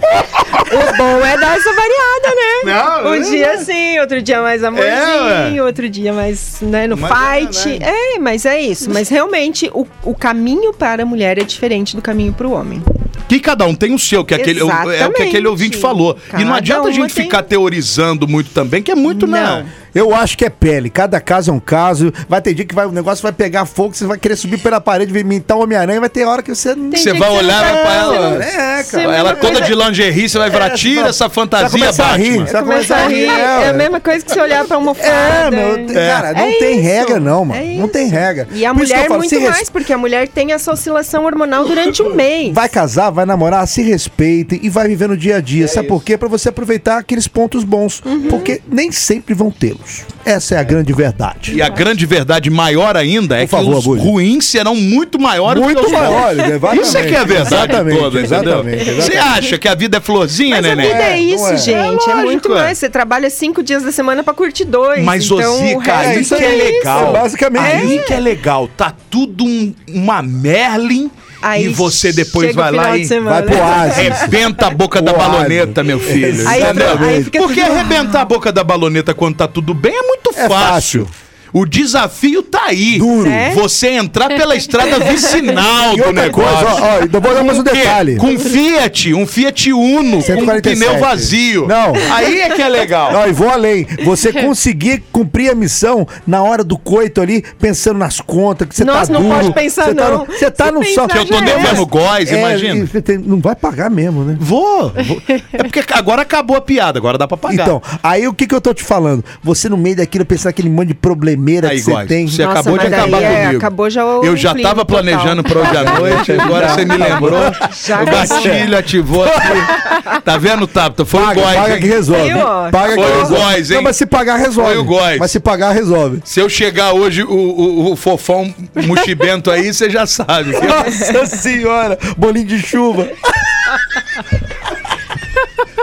Speaker 5: O bom é dar essa variada, né?
Speaker 3: Não,
Speaker 5: um
Speaker 3: é
Speaker 5: dia sim, outro dia mais amorzinho,
Speaker 3: É,
Speaker 5: outro dia mais, né, no
Speaker 3: Mas é
Speaker 5: fight.
Speaker 3: verdade.
Speaker 5: É, mas é isso. Mas realmente, o, o caminho para a mulher é diferente do caminho para o homem.
Speaker 3: Que cada um tem o seu, que aquele, é o que aquele ouvinte falou. e não
Speaker 5: Cada
Speaker 3: adianta a gente
Speaker 5: tem-
Speaker 3: ficar teorizando muito também, que é muito, né?
Speaker 2: Eu acho que é pele. Cada caso é um caso. Vai ter dia que vai, o negócio vai pegar fogo, você vai querer subir pela parede, imitar o Homem-Aranha, vai ter hora que você não.
Speaker 5: Tem
Speaker 3: Você vai olhar, vai
Speaker 5: tá-
Speaker 3: pra ela.
Speaker 2: É,
Speaker 5: Você
Speaker 2: cara.
Speaker 3: Ela toda de lingerie, você vai virar,
Speaker 2: É,
Speaker 3: tira
Speaker 2: vai-
Speaker 3: essa fantasia,
Speaker 2: começar a rir,
Speaker 3: Batman.
Speaker 2: você vai
Speaker 5: Começar a rir.
Speaker 2: é,
Speaker 5: É a mesma coisa que você olhar pra almofada.
Speaker 2: É, meu, cara, não
Speaker 5: É
Speaker 2: tem
Speaker 5: isso.
Speaker 2: regra não, mano.
Speaker 5: É
Speaker 2: não tem regra.
Speaker 5: E a mulher
Speaker 2: falo,
Speaker 5: muito mais, porque a mulher tem essa oscilação hormonal durante um [coughs] mês.
Speaker 2: Vai casar, vai namorar, se respeitem e vai viver no dia a
Speaker 3: É
Speaker 2: dia. Sabe por quê? Pra você aproveitar aqueles pontos bons.
Speaker 5: Uhum.
Speaker 2: Porque nem sempre vão tê-los. olmuş. Essa é a grande verdade.
Speaker 3: E a grande verdade maior ainda é
Speaker 2: Por favor,
Speaker 3: que os
Speaker 2: Abud.
Speaker 3: ruins serão muito maiores
Speaker 2: Muito
Speaker 3: que os bons.
Speaker 2: maiores, exatamente.
Speaker 3: Isso é que é a verdade
Speaker 2: Exatamente,
Speaker 3: toda, entendeu?
Speaker 2: exatamente, exatamente.
Speaker 3: Você acha que a vida é florzinha,
Speaker 5: Mas a
Speaker 3: neném?
Speaker 5: vida é,
Speaker 2: É,
Speaker 5: isso,
Speaker 2: não é?
Speaker 5: gente.
Speaker 3: É
Speaker 5: É,
Speaker 3: lógico,
Speaker 5: muito
Speaker 3: é.
Speaker 5: mais. Você trabalha cinco dias da semana pra curtir dois.
Speaker 3: Mas,
Speaker 5: então, o
Speaker 3: Zica,
Speaker 5: resto
Speaker 3: aí
Speaker 2: isso
Speaker 3: que é
Speaker 2: aí,
Speaker 3: legal.
Speaker 2: isso, basicamente
Speaker 3: Aí
Speaker 2: isso.
Speaker 3: que é legal. Tá tudo um- uma Merlin
Speaker 5: Aí
Speaker 3: e você depois
Speaker 5: chega o
Speaker 3: vai
Speaker 5: final
Speaker 3: lá
Speaker 5: de
Speaker 3: e
Speaker 5: semana.
Speaker 2: Vai pro oásis.
Speaker 3: Arrebenta a boca da baloneta, meu filho.
Speaker 5: Aí-
Speaker 3: entendeu?
Speaker 5: aí fica
Speaker 3: Porque
Speaker 5: tudo-
Speaker 3: arrebentar a boca da baloneta quando tá tudo bem é muito
Speaker 2: É
Speaker 3: fácil. O desafio tá aí.
Speaker 2: Duro.
Speaker 5: É?
Speaker 3: Você entrar pela estrada [laughs] vicinal
Speaker 2: E
Speaker 3: do negócio.
Speaker 2: coisa, ó, ó, ainda vou dar mais um detalhe.
Speaker 3: Com Fiat, um Fiat Uno, com um
Speaker 2: 147.
Speaker 3: pneu vazio.
Speaker 2: Não.
Speaker 3: Aí é que é legal.
Speaker 2: Não, e vou além. Você [laughs] conseguir cumprir a missão na hora do coito ali, pensando nas contas, que você tá
Speaker 5: Nossa,
Speaker 2: duro.
Speaker 5: não pode pensar,
Speaker 2: você tá
Speaker 5: não.
Speaker 2: no- Você tá no sol.
Speaker 3: Que eu tô
Speaker 5: já
Speaker 3: devendo góis,
Speaker 2: É,
Speaker 3: imagina.
Speaker 2: e tem- não vai pagar mesmo, né?
Speaker 3: Vou, vou. [laughs] É porque agora acabou a piada, agora dá pra pagar.
Speaker 2: Então, aí o que que eu tô te falando? Você no meio daquilo pensar aquele monte de problemeira
Speaker 3: Aí,
Speaker 2: que você tem.
Speaker 3: Você
Speaker 5: Nossa,
Speaker 3: acabou de acabar
Speaker 5: é,
Speaker 3: comigo.
Speaker 5: acabou já o
Speaker 3: Eu já
Speaker 5: clima
Speaker 3: tava
Speaker 5: total.
Speaker 3: planejando pra hoje à [laughs] noite, agora você me lembrou.
Speaker 5: Já
Speaker 3: o gatilho ativou aqui. Tá vendo, Tapta? Foi
Speaker 2: Paga,
Speaker 3: o Góis.
Speaker 2: paga
Speaker 3: hein?
Speaker 2: que resolve. Paga
Speaker 3: Foi
Speaker 2: que
Speaker 3: o. Góis, hein?
Speaker 2: Não, mas se pagar, resolve.
Speaker 3: Foi o Góis.
Speaker 2: Mas se pagar, resolve.
Speaker 3: Se eu chegar hoje, o, o, o fofão mochibento aí, você já sabe.
Speaker 2: Nossa senhora, bolinho de chuva. [laughs]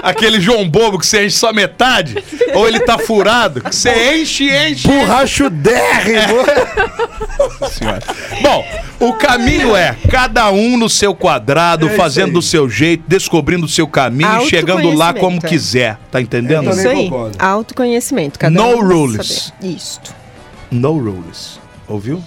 Speaker 3: aquele João Bobo que você enche só metade, ou ele tá furado, que você enche, enche.
Speaker 2: Borrachudérrimo!
Speaker 3: Nossa Senhora. Bom, o caminho é cada um no seu quadrado,
Speaker 2: É
Speaker 3: fazendo do seu jeito, descobrindo o seu caminho, e chegando lá como
Speaker 5: é.
Speaker 3: quiser. Tá entendendo?
Speaker 2: Eu
Speaker 5: Isso aí. Autoconhecimento. Cada
Speaker 3: No
Speaker 5: um
Speaker 3: rules.
Speaker 5: Isto.
Speaker 3: No rules. Ouviu?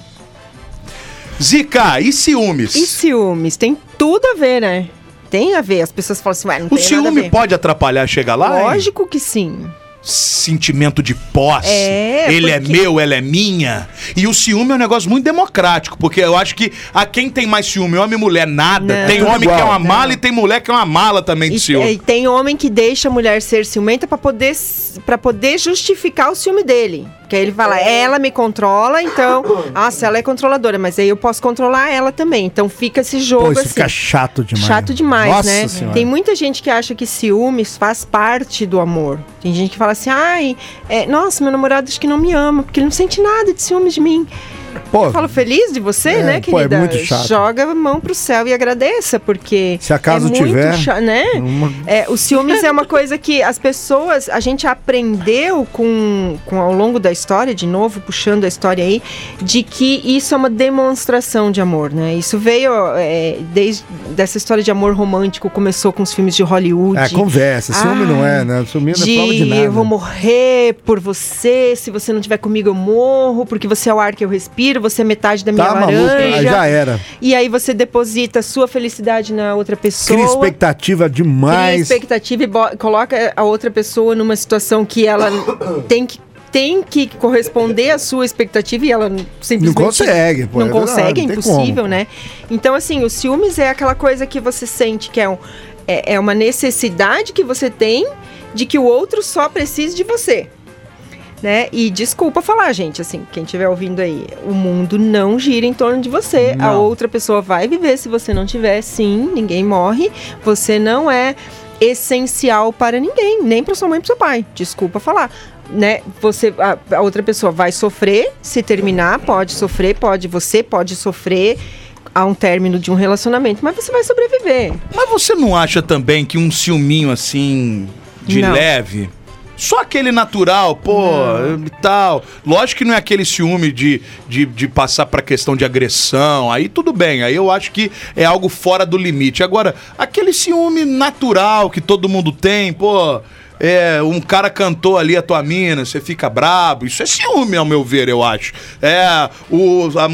Speaker 3: Zica, e ciúmes?
Speaker 5: E ciúmes? Tem tudo a ver, né? Tem a ver. As pessoas falam assim, ué, não
Speaker 3: O
Speaker 5: tem nada a
Speaker 3: ciúme
Speaker 5: ver.
Speaker 3: pode atrapalhar chegar lá? hein?
Speaker 5: Lógico que sim.
Speaker 3: sentimento de posse.
Speaker 5: É,
Speaker 3: ele é
Speaker 5: porque-
Speaker 3: meu, ela é minha. E o ciúme é um negócio muito democrático, porque eu acho que a quem tem mais ciúme, homem e mulher, nada.
Speaker 5: Não.
Speaker 3: tem homem que é uma mala e tem mulher que é uma mala também de
Speaker 5: E,
Speaker 3: ciúme.
Speaker 5: e tem homem que deixa a mulher ser ciumenta pra poder para poder justificar o ciúme dele. Que aí ele fala, ela me controla, então, [coughs] nossa, ela é controladora, mas aí eu posso controlar ela também. Então fica esse jogo
Speaker 2: Pô, isso
Speaker 5: assim.
Speaker 2: fica chato demais.
Speaker 5: Chato demais,
Speaker 2: Nossa
Speaker 5: né?
Speaker 2: Senhora.
Speaker 5: Tem muita gente que acha que ciúmes faz parte do amor. Tem gente que fala assim, ai, é, nossa, meu namorado acho que não me ama, porque ele não sente nada de ciúmes de mim.
Speaker 2: Pô,
Speaker 5: Eu falo feliz de você,
Speaker 2: É,
Speaker 5: né,
Speaker 2: pô, é
Speaker 5: querida?
Speaker 2: muito chato.
Speaker 5: Joga a mão pro céu e agradeça, porque.
Speaker 2: Se acaso
Speaker 5: é muito
Speaker 2: tiver,
Speaker 5: cha- né?
Speaker 2: uma-
Speaker 5: É, o ciúmes é uma coisa que as pessoas, a gente aprendeu com, com ao longo da história, de novo, puxando a história aí, de que isso é uma demonstração de amor, né? Isso veio é, desde dessa história de amor romântico, começou com os filmes de Hollywood.
Speaker 2: É, conversa. Ciúme não é, né? Ciúme não é prova de nada.
Speaker 5: eu vou morrer por você, se você não tiver comigo eu morro, porque você é o ar que eu respiro, você é metade da minha
Speaker 2: Tá maluco,
Speaker 5: laranja.
Speaker 2: aí já era.
Speaker 5: E aí você deposita a sua felicidade na outra pessoa.
Speaker 2: Cria expectativa
Speaker 5: Cria
Speaker 2: demais.
Speaker 5: expectativa e coloca a outra pessoa numa situação que ela [coughs] tem que tem que corresponder à sua expectativa e ela simplesmente
Speaker 2: Não consegue, pô,
Speaker 5: não
Speaker 2: é
Speaker 5: consegue, é impossível,
Speaker 2: como.
Speaker 5: né? Então assim, o ciúmes é aquela coisa que você sente que é, um- é, é uma necessidade que você tem de que o outro só precise de você. Né? E desculpa falar, gente, assim, quem estiver ouvindo aí, o mundo não gira em torno de você. A
Speaker 2: Não.
Speaker 5: outra pessoa vai viver se você não tiver, sim, ninguém morre. Você não é essencial para ninguém, nem para sua mãe e para seu pai. Desculpa falar. Né? Você, a, a outra pessoa vai sofrer, se terminar, pode sofrer, pode, você pode sofrer a um término de um relacionamento, mas você vai sobreviver.
Speaker 3: Mas você não acha também que um ciúminho assim, de
Speaker 5: Não.
Speaker 3: leve. Só aquele natural, pô, e tal. Lógico que não é aquele ciúme de, de, de passar pra questão de agressão. Aí tudo bem, aí eu acho que é algo fora do limite. Agora, aquele ciúme natural que todo mundo tem, pô. É, um cara cantou ali a tua mina, você fica brabo. Isso é ciúme, ao meu ver, eu acho. É, o, a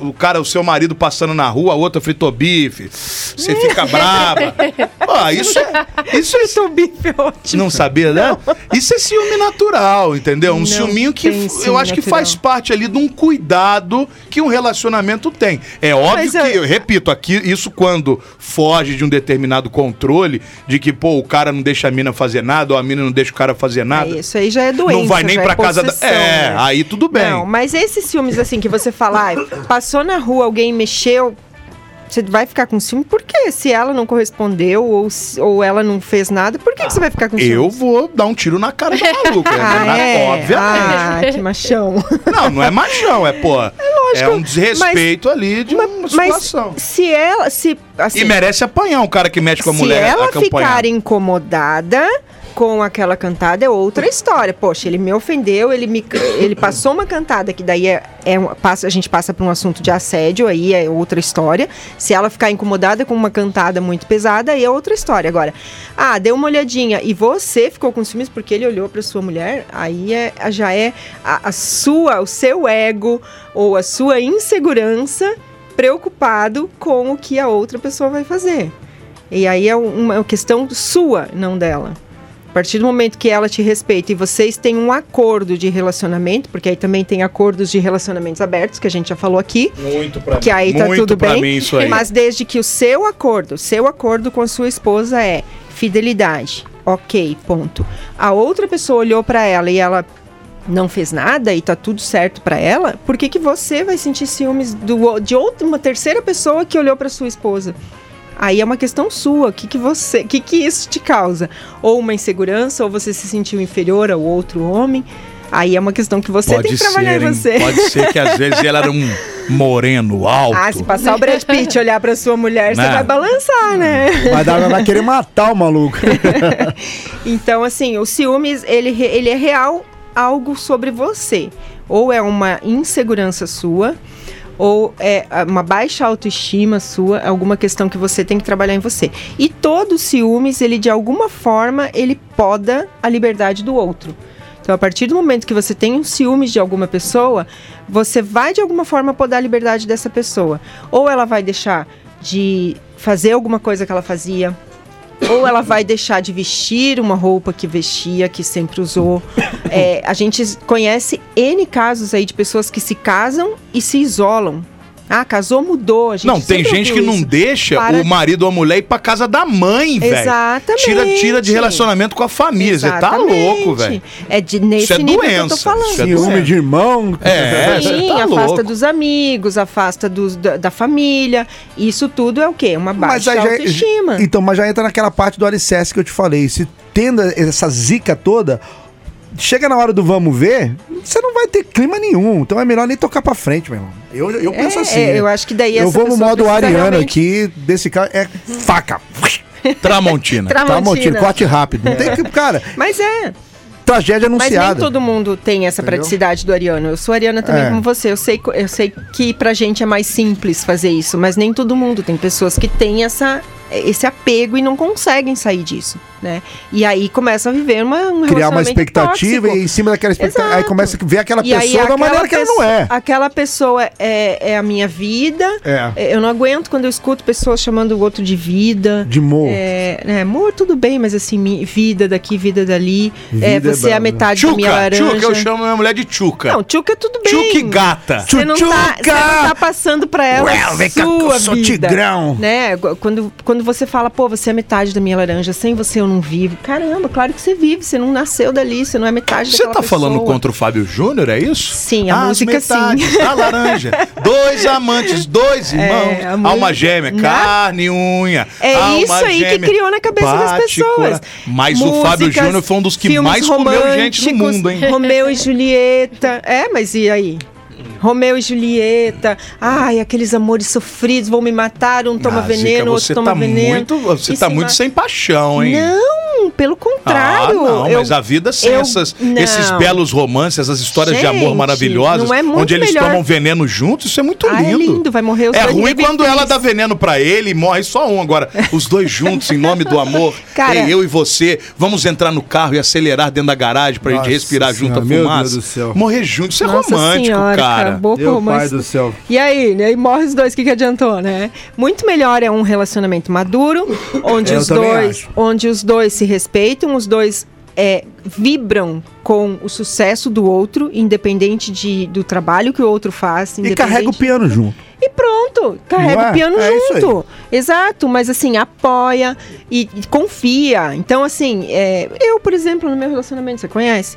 Speaker 3: o cara, o seu marido passando na rua, a outra fritou bife. Você fica braba. [laughs] Pô, isso é. Isso é
Speaker 5: Seu bife é ótimo.
Speaker 3: não sabia, né? Isso é ciúme natural, entendeu? Um
Speaker 5: Não
Speaker 3: ciúminho que eu
Speaker 5: ciúme
Speaker 3: acho que
Speaker 5: natural.
Speaker 3: faz parte ali de um cuidado que um relacionamento tem. É óbvio
Speaker 5: Mas
Speaker 3: que,
Speaker 5: eu-
Speaker 3: eu repito, aqui isso quando foge de um determinado controle, de que, pô, o cara não deixa a mina fazer nada, ou a mina não deixa o cara fazer nada.
Speaker 5: É, isso aí já é doença.
Speaker 3: não vai nem
Speaker 5: já
Speaker 3: pra
Speaker 5: é
Speaker 3: casa da. É,
Speaker 5: né?
Speaker 3: aí tudo bem.
Speaker 5: Não, mas esses ciúmes assim que você fala, ai, passou na rua, alguém mexeu, você vai ficar com ciúme? Por quê? Se ela não correspondeu ou, se- ou ela não fez nada, por que, que você vai ficar com ciúme?
Speaker 3: Eu vou dar um tiro na cara do [laughs] maluco. é,
Speaker 5: Ah,
Speaker 3: na-
Speaker 5: é?
Speaker 3: Obviamente.
Speaker 5: Ah, que machão.
Speaker 3: Não, não é machão, é, pô. [laughs] É,
Speaker 5: lógico,
Speaker 3: um desrespeito ali de uma
Speaker 5: Mas
Speaker 3: situação.
Speaker 5: se ela, se, assim,
Speaker 3: E merece apanhar um cara que mexe com a
Speaker 5: se
Speaker 3: mulher
Speaker 5: ela
Speaker 3: acompanhada.
Speaker 5: ficar incomodada com aquela cantada é outra história. Poxa, ele me ofendeu, ele me ele passou uma cantada que daí é, é passa, a gente passa para um assunto de assédio, aí é outra história. Se ela ficar incomodada com uma cantada muito pesada, aí é outra história. Agora, ah, deu uma olhadinha e você ficou com ciúmes porque ele olhou para sua mulher, aí é, já é a, a sua, o seu ego ou a sua insegurança preocupado com o que a outra pessoa vai fazer. E aí é uma questão sua, não dela. A partir do momento que ela te respeita e vocês têm um acordo de relacionamento, porque aí também tem acordos de relacionamentos abertos, que a gente já falou aqui,
Speaker 3: Muito pra
Speaker 5: que aí tá
Speaker 3: Muito
Speaker 5: tudo
Speaker 3: pra
Speaker 5: bem.
Speaker 3: mim isso aí.
Speaker 5: Mas desde que o seu acordo, seu acordo com a sua esposa é fidelidade. Ok, ponto. A outra pessoa olhou pra ela e ela não fez nada e tá tudo certo pra ela, por que, que você vai sentir ciúmes do, de outra, uma terceira pessoa que olhou pra sua esposa? Aí é uma questão sua. O que, que você, o que, que isso te causa? Ou uma insegurança, ou você se sentiu inferior ao outro homem. Aí é uma questão que você tem que trabalhar
Speaker 3: ser,
Speaker 5: em
Speaker 3: hein?
Speaker 5: você.
Speaker 3: Pode ser que às vezes ela era um moreno alto.
Speaker 5: Ah, se passar o Brad Pitt e olhar pra sua mulher, você
Speaker 3: Né?
Speaker 5: vai balançar, né?
Speaker 2: Vai, dar, vai querer matar o maluco. [laughs]
Speaker 5: Então, assim, o ciúmes, ele, ele é real algo sobre você. Ou é uma insegurança sua, ou é uma baixa autoestima sua, alguma questão que você tem que trabalhar em você. E todo ciúmes, ele de alguma forma, ele poda a liberdade do outro. Então, a partir do momento que você tem um ciúmes de alguma pessoa, você vai de alguma forma podar a liberdade dessa pessoa. Ou ela vai deixar de fazer alguma coisa que ela fazia, ou ela vai deixar de vestir uma roupa que vestia, que sempre usou. É, a gente conhece N casos aí de pessoas que se casam e se isolam. Ah, casou, mudou. A gente
Speaker 3: Não, tem gente que
Speaker 5: ouviu
Speaker 3: não
Speaker 5: isso.
Speaker 3: deixa
Speaker 5: Para-
Speaker 3: o marido ou a mulher ir pra casa da mãe, velho.
Speaker 5: Exatamente.
Speaker 3: Tira, tira de relacionamento com a família. Você tá
Speaker 5: Exatamente.
Speaker 3: louco, velho.
Speaker 5: É de, nesse
Speaker 3: Isso é
Speaker 5: nível que eu tô
Speaker 3: doença.
Speaker 5: falando.
Speaker 3: Isso é
Speaker 2: Ciúme
Speaker 3: doença.
Speaker 2: de irmão.
Speaker 3: É, você
Speaker 5: Sim,
Speaker 3: tá
Speaker 5: afasta
Speaker 3: louco.
Speaker 5: dos amigos, afasta dos, da, da família. Isso tudo é o quê? Uma baixa
Speaker 2: já-
Speaker 5: autoestima.
Speaker 2: Então, mas já entra naquela parte do alicerce que eu te falei. Se tendo essa zica toda, chega na hora do vamos ver, você não vai ter clima nenhum. Então é melhor nem tocar pra frente, meu irmão. Eu, eu penso
Speaker 5: É,
Speaker 2: assim.
Speaker 5: é,
Speaker 2: né?
Speaker 5: eu acho que daí
Speaker 2: Eu vou no modo ariano
Speaker 5: realmente-
Speaker 2: aqui, desse cara é faca. [laughs]
Speaker 3: Tramontina.
Speaker 5: Tramontina.
Speaker 2: Tramontina, corte rápido. Não tem que, cara,
Speaker 5: Mas é.
Speaker 2: tragédia
Speaker 5: Mas
Speaker 2: anunciada.
Speaker 5: nem todo mundo tem essa
Speaker 2: Entendeu?
Speaker 5: praticidade do Ariano. Eu sou Ariana também
Speaker 2: É.
Speaker 5: como você. Eu sei, eu sei que pra gente é mais simples fazer isso, mas nem todo mundo. Tem pessoas que têm essa, esse apego e não conseguem sair disso, né? E aí começam a viver uma, um
Speaker 2: Criar uma expectativa
Speaker 5: tóxico.
Speaker 2: e em cima daquela expectativa. Aí
Speaker 5: Exato.
Speaker 2: começa a ver aquela
Speaker 5: E aí
Speaker 2: pessoa da
Speaker 5: aquela
Speaker 2: maneira que ela não é.
Speaker 5: Aquela pessoa é, é a minha vida.
Speaker 2: É.
Speaker 5: Eu não aguento quando eu escuto pessoas chamando o outro de vida.
Speaker 2: De amor.
Speaker 5: É, né, amor, tudo bem, mas assim, vida daqui, vida dali. é,
Speaker 2: Vida é
Speaker 5: você é a metade da minha laranja.
Speaker 3: Tchuca, eu chamo minha mulher de Tchuca.
Speaker 5: Não, tchuca é tudo bem.
Speaker 3: Tchuca e gata.
Speaker 5: Você não, tá, não tá passando pra ela
Speaker 2: Ué, vem cá,
Speaker 5: sua
Speaker 2: que eu sou
Speaker 5: vida.
Speaker 2: tigrão.
Speaker 5: Né? Quando, quando você fala, pô, você é metade da minha laranja, sem você eu não vivo. Caramba, claro que você vive, você não nasceu dali, você não é metade
Speaker 3: Você tá falando
Speaker 5: pessoa.
Speaker 3: contra o Fábio Júnior, é isso?
Speaker 5: Sim, a
Speaker 3: As
Speaker 5: música sim.
Speaker 3: metades da laranja. [laughs] Dois amantes, dois irmãos.
Speaker 5: É, a
Speaker 3: Alma
Speaker 5: música-
Speaker 3: gêmea,
Speaker 5: Né?
Speaker 3: carne e unha.
Speaker 5: É isso aí que
Speaker 3: gêmea,
Speaker 5: criou na cabeça das pessoas.
Speaker 3: Mas o Fábio
Speaker 5: Músicas,
Speaker 3: Júnior foi um dos que mais comeu gente no mundo, hein?
Speaker 5: Romeu e Julieta. É, mas e aí? Romeu e Julieta. Ai, aqueles amores sofridos, vão me matar, um toma
Speaker 3: Ah, Zica,
Speaker 5: veneno, outro
Speaker 3: você
Speaker 5: toma
Speaker 3: tá
Speaker 5: veneno.
Speaker 3: Muito, você
Speaker 5: E
Speaker 3: tá
Speaker 5: se
Speaker 3: muito
Speaker 5: ma-
Speaker 3: sem paixão, hein?
Speaker 5: Não, pelo contrário.
Speaker 3: Ah, não,
Speaker 5: eu-
Speaker 3: mas a vida sem
Speaker 5: eu-
Speaker 3: essas,
Speaker 5: não.
Speaker 3: esses belos romances, essas histórias de amor
Speaker 5: Gente,
Speaker 3: maravilhosas,
Speaker 5: é
Speaker 3: onde eles
Speaker 5: melhor.
Speaker 3: tomam veneno juntos, isso é muito
Speaker 5: Ah, é
Speaker 3: lindo.
Speaker 5: lindo, vai morrer os
Speaker 3: É ruim quando ela dá veneno pra ele e morre só um. Agora, os dois juntos, em nome do amor, [laughs]
Speaker 5: Cara-
Speaker 3: Ei, eu e você, vamos entrar no carro e acelerar dentro da garagem pra gente respirar junto
Speaker 2: Senhora,
Speaker 3: a
Speaker 2: meu
Speaker 3: fumaça.
Speaker 2: Deus do céu.
Speaker 3: Morrer junto, isso é
Speaker 5: Nossa
Speaker 3: romântico,
Speaker 5: senhora,
Speaker 3: cara.
Speaker 5: acabou
Speaker 2: Meu
Speaker 5: romance.
Speaker 2: pai do céu.
Speaker 5: E aí, né? E morre os dois, o que, que adiantou, né? Muito melhor é um relacionamento maduro, onde
Speaker 2: Eu
Speaker 5: os dois,
Speaker 2: acho.
Speaker 5: onde os dois se respeitam, os dois é, vibram com o sucesso do outro, independente de, do trabalho que o outro faz.
Speaker 2: E carrega o piano junto.
Speaker 5: E pronto, carrega
Speaker 2: Não é?
Speaker 5: o piano
Speaker 2: É
Speaker 5: junto. Exato, mas assim, apoia e, e confia. Então, assim, é, eu, por exemplo, no meu relacionamento, você conhece?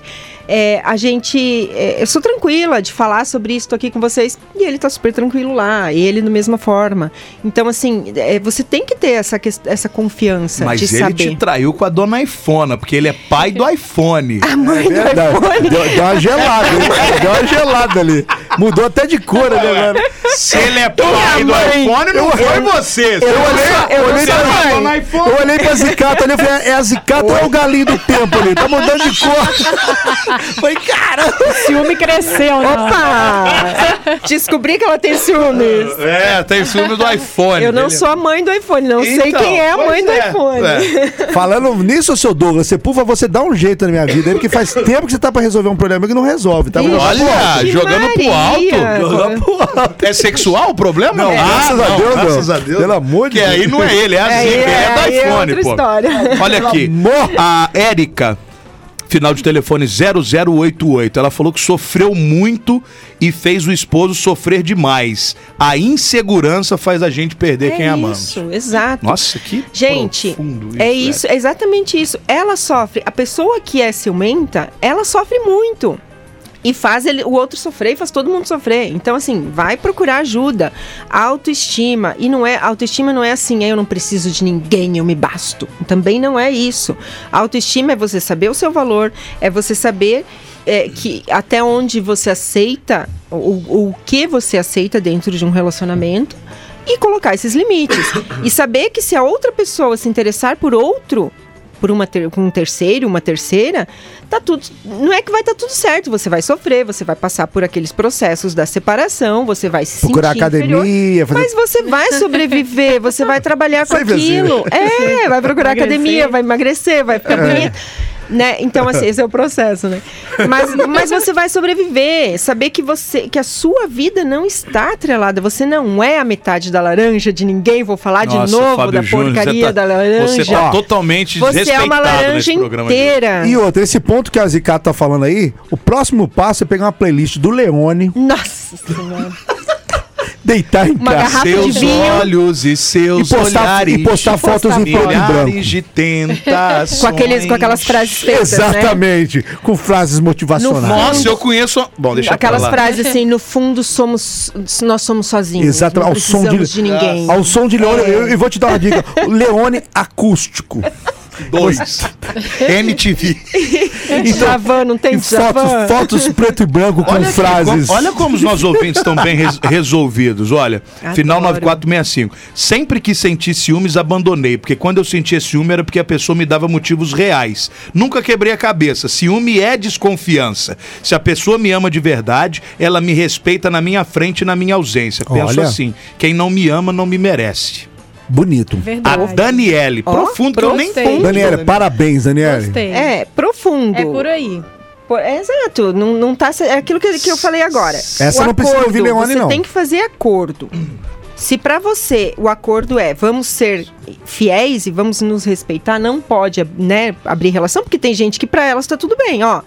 Speaker 5: É, a gente. é, eu sou tranquila de falar sobre isso tô aqui com vocês. E ele tá super tranquilo lá. E ele da mesma forma. Então, assim, é, você tem que ter essa, essa confiança
Speaker 3: Mas
Speaker 5: de
Speaker 3: ele
Speaker 5: saber.
Speaker 3: te traiu com a dona iPhone, porque ele é pai do iPhone. [laughs]
Speaker 5: A mãe do iPhone.
Speaker 2: Deu, deu uma gelada. [laughs] deu uma gelada ali. Mudou até de cor ali agora.
Speaker 3: Se ele é pai do
Speaker 5: mãe?
Speaker 3: iPhone, não foi você.
Speaker 2: Eu olhei, eu olhei,
Speaker 5: sou
Speaker 2: pra,
Speaker 5: mãe.
Speaker 3: no iPhone.
Speaker 2: eu olhei pra zicata ali, eu falei, é a zicata ou é o galinho do tempo ali? Tá mudando de cor. [laughs] Falei, cara.
Speaker 6: Ciúme cresceu, né?
Speaker 5: Opa! Descobri que ela tem ciúmes.
Speaker 3: É, tem ciúme do iPhone.
Speaker 5: Eu não
Speaker 3: Ele-
Speaker 5: sou a mãe do iPhone, não sei
Speaker 3: Então,
Speaker 5: quem é a mãe do
Speaker 3: é,
Speaker 5: iPhone.
Speaker 3: é.
Speaker 2: Falando nisso, seu Douglas, você, por favor, você dá um jeito na minha vida aí, porque faz tempo que você tá pra resolver um problema que não resolve, tá?
Speaker 3: Olha, jogando pro alto.
Speaker 2: Jogando pro alto.
Speaker 3: É sexual o problema?
Speaker 2: Não, graças a Deus,
Speaker 3: graças a Deus.
Speaker 2: Pelo amor de
Speaker 3: Que
Speaker 2: Deus.
Speaker 3: aí não é ele, é a
Speaker 5: Aí
Speaker 3: Zica,
Speaker 5: é-
Speaker 3: é, da
Speaker 5: é
Speaker 3: iPhone,
Speaker 5: outra
Speaker 3: pô.
Speaker 5: história.
Speaker 3: Olha aqui,
Speaker 2: amor.
Speaker 3: a Érica, final de telefone 0088, ela falou que sofreu muito e fez o esposo sofrer demais. A insegurança faz a gente perder quem
Speaker 5: é
Speaker 3: amamos.
Speaker 5: isso, exato.
Speaker 3: Nossa, que
Speaker 5: Gente,
Speaker 3: profundo
Speaker 5: é isso, é exatamente isso. Ela sofre, a pessoa que é ciumenta, ela sofre muito. E faz ele, o outro sofrer e faz todo mundo sofrer. Então, assim, vai procurar ajuda. Autoestima. E não é. Autoestima não é assim, "Ah, eu não preciso de ninguém, eu me basto. Também não é isso. Autoestima é você saber o seu valor, é você saber é, que até onde você aceita, o, o que você aceita dentro de um relacionamento e colocar esses limites. e saber que se a outra pessoa se interessar por outro, por uma ter, com um terceiro, uma terceira, tá tudo. Não é que vai estar tudo certo. Você vai sofrer, você vai passar por aqueles processos da separação, você vai se
Speaker 2: Procurar
Speaker 5: sentir inferior,
Speaker 2: academia, fazer-
Speaker 5: Mas você vai sobreviver, você vai trabalhar com [laughs]
Speaker 2: Sempre assim,
Speaker 5: aquilo. É, vai procurar
Speaker 6: Emagrecer.
Speaker 5: academia, vai emagrecer, vai ficar bonita. Né? Então, assim, esse é o processo, né? Mas, mas você vai sobreviver, saber que você que a sua vida não está atrelada, você não é a metade da laranja de ninguém, vou falar de
Speaker 3: Nossa,
Speaker 5: novo
Speaker 3: Fábio
Speaker 5: da
Speaker 3: Júnior,
Speaker 5: porcaria
Speaker 3: tá-
Speaker 5: da laranja.
Speaker 3: Você tá totalmente
Speaker 5: Você é uma laranja
Speaker 3: de
Speaker 5: inteira.
Speaker 2: E outra, esse ponto que a Zicato tá falando aí, o próximo passo é pegar uma playlist do Leone,
Speaker 5: Nossa senhora.
Speaker 2: Deitar em
Speaker 5: Uma
Speaker 2: casa.
Speaker 3: Seus
Speaker 5: vinho.
Speaker 3: olhos e seus
Speaker 2: E postar-
Speaker 3: olhares.
Speaker 2: e postar fotos em preto e branco.
Speaker 3: De tentações. [laughs]
Speaker 5: Com, aqueles, com aquelas frases [laughs] feitas, né?
Speaker 2: Exatamente, com frases motivacionais.
Speaker 3: Nossa, eu conheço... Bom, deixa
Speaker 5: Aquelas
Speaker 3: pra lá.
Speaker 5: frases assim, no fundo somos nós somos sozinhos.
Speaker 2: Exatamente,
Speaker 5: não
Speaker 2: ao som de,
Speaker 5: de ninguém.
Speaker 2: Ao som de Leone,
Speaker 5: É.
Speaker 2: eu, eu vou te dar uma dica. Leone acústico.
Speaker 3: Dois. [laughs] MTV.
Speaker 5: Djavan, não tem
Speaker 2: E
Speaker 5: Djavan?
Speaker 2: fotos, fotos preto e branco com
Speaker 3: Olha,
Speaker 2: frases.
Speaker 3: como, olha como os nossos ouvintes estão bem res- resolvidos. Olha,
Speaker 5: Adoro.
Speaker 3: final 9465. Sempre que senti ciúmes, abandonei. Porque quando eu sentia ciúme era porque a pessoa me dava motivos reais. Nunca quebrei a cabeça. Ciúme é desconfiança. Se a pessoa me ama de verdade, ela me respeita na minha frente e na minha ausência. Penso
Speaker 2: Olha.
Speaker 3: assim: quem não me ama não me merece.
Speaker 2: Bonito.
Speaker 3: A
Speaker 6: Verdade.
Speaker 3: Daniele,
Speaker 5: Ó,
Speaker 3: profundo, que eu nem
Speaker 6: gostei.
Speaker 3: fundo.
Speaker 2: Daniela, parabéns, Daniela.
Speaker 6: Gostei.
Speaker 5: É, profundo.
Speaker 6: É por aí.
Speaker 5: Pô, é exato, não, não tá. É aquilo que, que eu falei agora.
Speaker 2: Essa
Speaker 5: O
Speaker 2: não precisa ouvir Leone,
Speaker 5: Você
Speaker 2: não.
Speaker 5: tem que fazer acordo. Se pra você o acordo é vamos ser fiéis e vamos nos respeitar, não pode, né, abrir relação, porque tem gente que pra elas tá tudo bem, ó.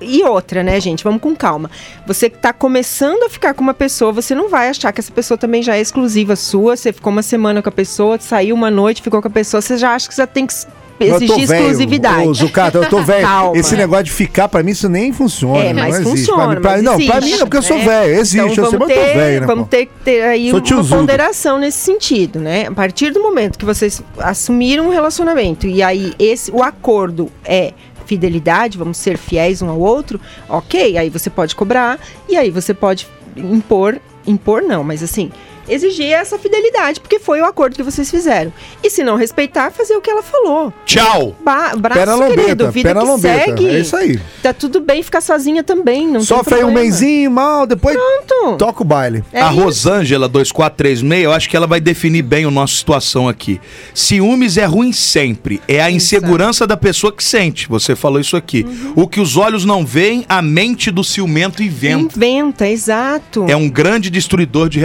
Speaker 5: E outra, né, gente, vamos com calma. Você que tá começando a ficar com uma pessoa, você não vai achar que essa pessoa também já é exclusiva sua, você ficou uma semana com a pessoa, saiu uma noite, ficou com a pessoa, você já acha que já tem que Exigir
Speaker 2: velho.
Speaker 5: exclusividade.
Speaker 2: Ô, Zucata, eu tô [laughs] velho. Esse negócio de ficar, pra mim, isso nem funciona.
Speaker 5: É, mas
Speaker 2: não existe.
Speaker 5: funciona.
Speaker 2: Pra mim, pra- não, pra
Speaker 5: existe,
Speaker 2: mim não, porque eu sou
Speaker 5: né?
Speaker 2: velho. Existe,
Speaker 5: Então,
Speaker 2: eu sei, mas eu tô velho, né?
Speaker 5: Vamos
Speaker 2: pô?
Speaker 5: ter que ter aí
Speaker 2: Sou
Speaker 5: uma
Speaker 2: tiozudo.
Speaker 5: ponderação nesse sentido, né? A partir do momento que vocês assumiram um relacionamento e aí esse, o acordo é fidelidade, vamos ser fiéis um ao outro, ok, aí você pode cobrar e aí você pode impor, impor não, mas assim, exigir essa fidelidade, porque foi o acordo que vocês fizeram. E se não respeitar, fazer o que ela falou.
Speaker 3: Tchau.
Speaker 5: Ba braço,
Speaker 2: lombeta,
Speaker 5: querido, vida
Speaker 2: pé na
Speaker 5: que
Speaker 2: lombeta.
Speaker 5: segue.
Speaker 2: É isso aí.
Speaker 5: Tá tudo bem ficar sozinha também, não
Speaker 2: Sofre aí um mêsinho, mal, depois
Speaker 5: Pronto.
Speaker 2: toca o baile.
Speaker 5: É
Speaker 3: a
Speaker 5: isso.
Speaker 3: Rosângela 2436, eu acho que ela vai definir bem a nossa situação aqui. Ciúmes é ruim sempre. É a insegurança da pessoa que sente. Você falou isso aqui.
Speaker 5: Uhum.
Speaker 3: O que os olhos não veem, a mente do ciumento inventa.
Speaker 5: Inventa, exato.
Speaker 3: É um grande destruidor de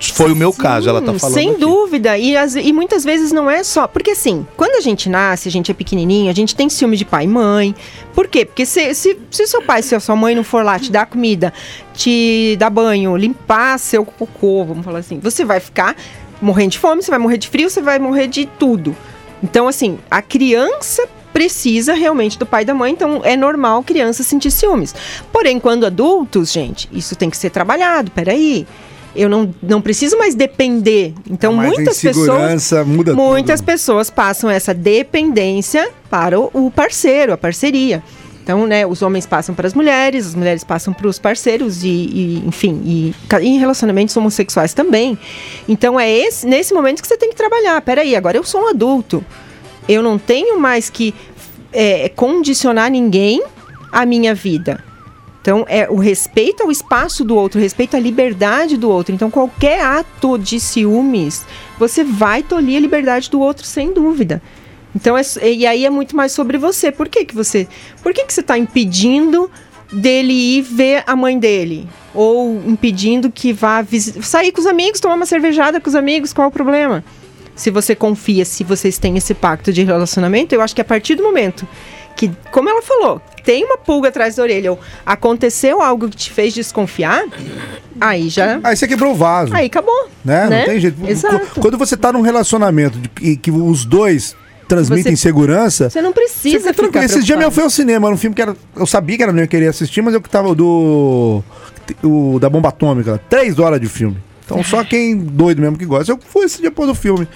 Speaker 3: Foi o meu caso, ela tá
Speaker 5: Sim,
Speaker 3: falando.
Speaker 5: Sem
Speaker 3: aqui.
Speaker 5: dúvida. E, as- e muitas vezes não é só. Porque assim, quando a gente nasce, a gente é pequenininho, a gente tem ciúme de pai e mãe. Por quê? Porque se, se, se seu pai, se a sua mãe não for lá te dar comida, te dar banho, limpar seu cocô, vamos falar assim, você vai ficar morrendo de fome, você vai morrer de frio, você vai morrer de tudo. Então, assim, a criança precisa realmente do pai e da mãe, então é normal criança sentir ciúmes. Porém, quando adultos, gente, isso tem que ser trabalhado, peraí. Eu não, não preciso mais depender. Então,
Speaker 2: Mas a
Speaker 5: muitas pessoas.
Speaker 2: muda
Speaker 5: Muitas
Speaker 2: tudo.
Speaker 5: pessoas passam essa dependência para o, o parceiro, a parceria. Então, né, os homens passam para as mulheres, as mulheres passam para os parceiros e, e, enfim, e, em relacionamentos homossexuais também. Então, é esse, nesse momento que você tem que trabalhar. Peraí, agora eu sou um adulto. Eu não tenho mais que é, condicionar ninguém à minha vida. Então, é o respeito ao espaço do outro, respeito à liberdade do outro. Então, qualquer ato de ciúmes, você vai tolir a liberdade do outro, sem dúvida. Então, é, e aí é muito mais sobre você. Por que, que você. Por que, que você está impedindo dele ir ver a mãe dele? Ou impedindo que vá sair com os amigos, tomar uma cervejada com os amigos? Qual o problema? Se você confia, se vocês têm esse pacto de relacionamento, eu acho que a partir do momento que, como ela falou, tem uma pulga atrás da orelha, ou aconteceu algo que te fez desconfiar, aí já.
Speaker 2: Aí você quebrou o vaso.
Speaker 5: Aí acabou.
Speaker 2: né?
Speaker 5: né?
Speaker 2: Não tem jeito.
Speaker 5: Exato.
Speaker 2: Qu- Quando você tá num relacionamento de- e que os dois transmitem
Speaker 5: Você-
Speaker 2: segurança.
Speaker 5: Você não precisa
Speaker 2: Você fica
Speaker 5: ficar
Speaker 2: tranquilo. Esse dia eu fui ao cinema, num filme que era, eu sabia que era ia querer assistir, mas eu que tava do. O, da bomba atômica, três horas de filme. Então só quem doido mesmo que gosta. Eu fui esse dia depois do filme.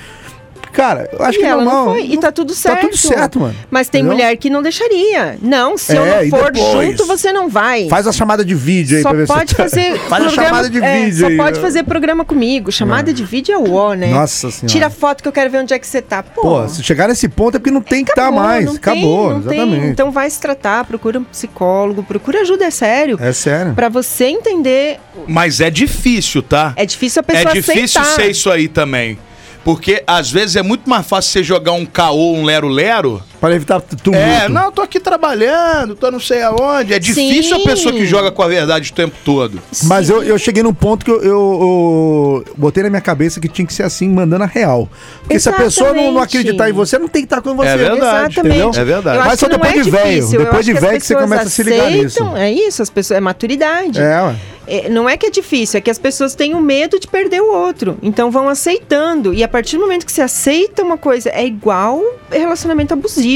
Speaker 2: Cara, eu acho
Speaker 5: e
Speaker 2: que é
Speaker 5: ela
Speaker 2: normal.
Speaker 5: não foi. E tá tudo certo.
Speaker 2: Tá tudo certo, mano.
Speaker 5: Mas tem
Speaker 2: Entendeu?
Speaker 5: mulher que não deixaria. Não, se eu
Speaker 2: É,
Speaker 5: não
Speaker 2: e
Speaker 5: for
Speaker 2: depois?
Speaker 5: junto, você não vai.
Speaker 2: Faz a chamada de vídeo aí
Speaker 5: só
Speaker 2: pra ver
Speaker 5: pode
Speaker 2: se tá-
Speaker 5: fazer [laughs]
Speaker 2: Faz a
Speaker 5: programa-
Speaker 2: chamada de
Speaker 5: é,
Speaker 2: vídeo
Speaker 5: Só
Speaker 2: aí.
Speaker 5: pode fazer programa comigo. Chamada de vídeo é o ó, né?
Speaker 2: Nossa senhora.
Speaker 5: Tira foto que eu quero ver onde é que você tá. Pô,
Speaker 2: Pô, se chegar nesse ponto é porque não tem que estar
Speaker 5: acabou,
Speaker 2: mais.
Speaker 5: não tem,
Speaker 2: Acabou,
Speaker 5: não tem.
Speaker 2: exatamente.
Speaker 5: Então vai se tratar, procura um psicólogo, procura ajuda, é sério.
Speaker 2: É sério.
Speaker 5: Pra você entender.
Speaker 3: Mas é difícil, tá?
Speaker 5: É difícil a
Speaker 3: É
Speaker 5: pessoa
Speaker 3: difícil
Speaker 5: aceitar.
Speaker 3: ser isso aí também. Porque às vezes é muito mais fácil você jogar um caô, um lero-lero.
Speaker 2: Para evitar tumulto.
Speaker 3: É, não, tô aqui trabalhando, tô não sei aonde. É difícil
Speaker 5: Sim.
Speaker 3: a pessoa que joga com a verdade o tempo todo.
Speaker 2: Mas eu, eu cheguei num ponto que eu, eu- eu botei na minha cabeça que tinha que ser assim, mandando a real. Porque se a pessoa não, não acreditar em você, não tem que estar com você.
Speaker 3: É verdade.
Speaker 2: Entendeu?
Speaker 3: É verdade.
Speaker 2: Mas só
Speaker 5: que
Speaker 2: depois
Speaker 5: é
Speaker 2: de velho, depois de
Speaker 5: que
Speaker 2: velho que você
Speaker 5: pessoas
Speaker 2: começa a se ligar nisso.
Speaker 5: aceitam, É isso, as pessoas, é maturidade.
Speaker 2: É, ué.
Speaker 5: É, não é que é difícil, é que as pessoas têm o medo de perder o outro. Então vão aceitando. E a partir do momento que você aceita uma coisa, é igual relacionamento abusivo.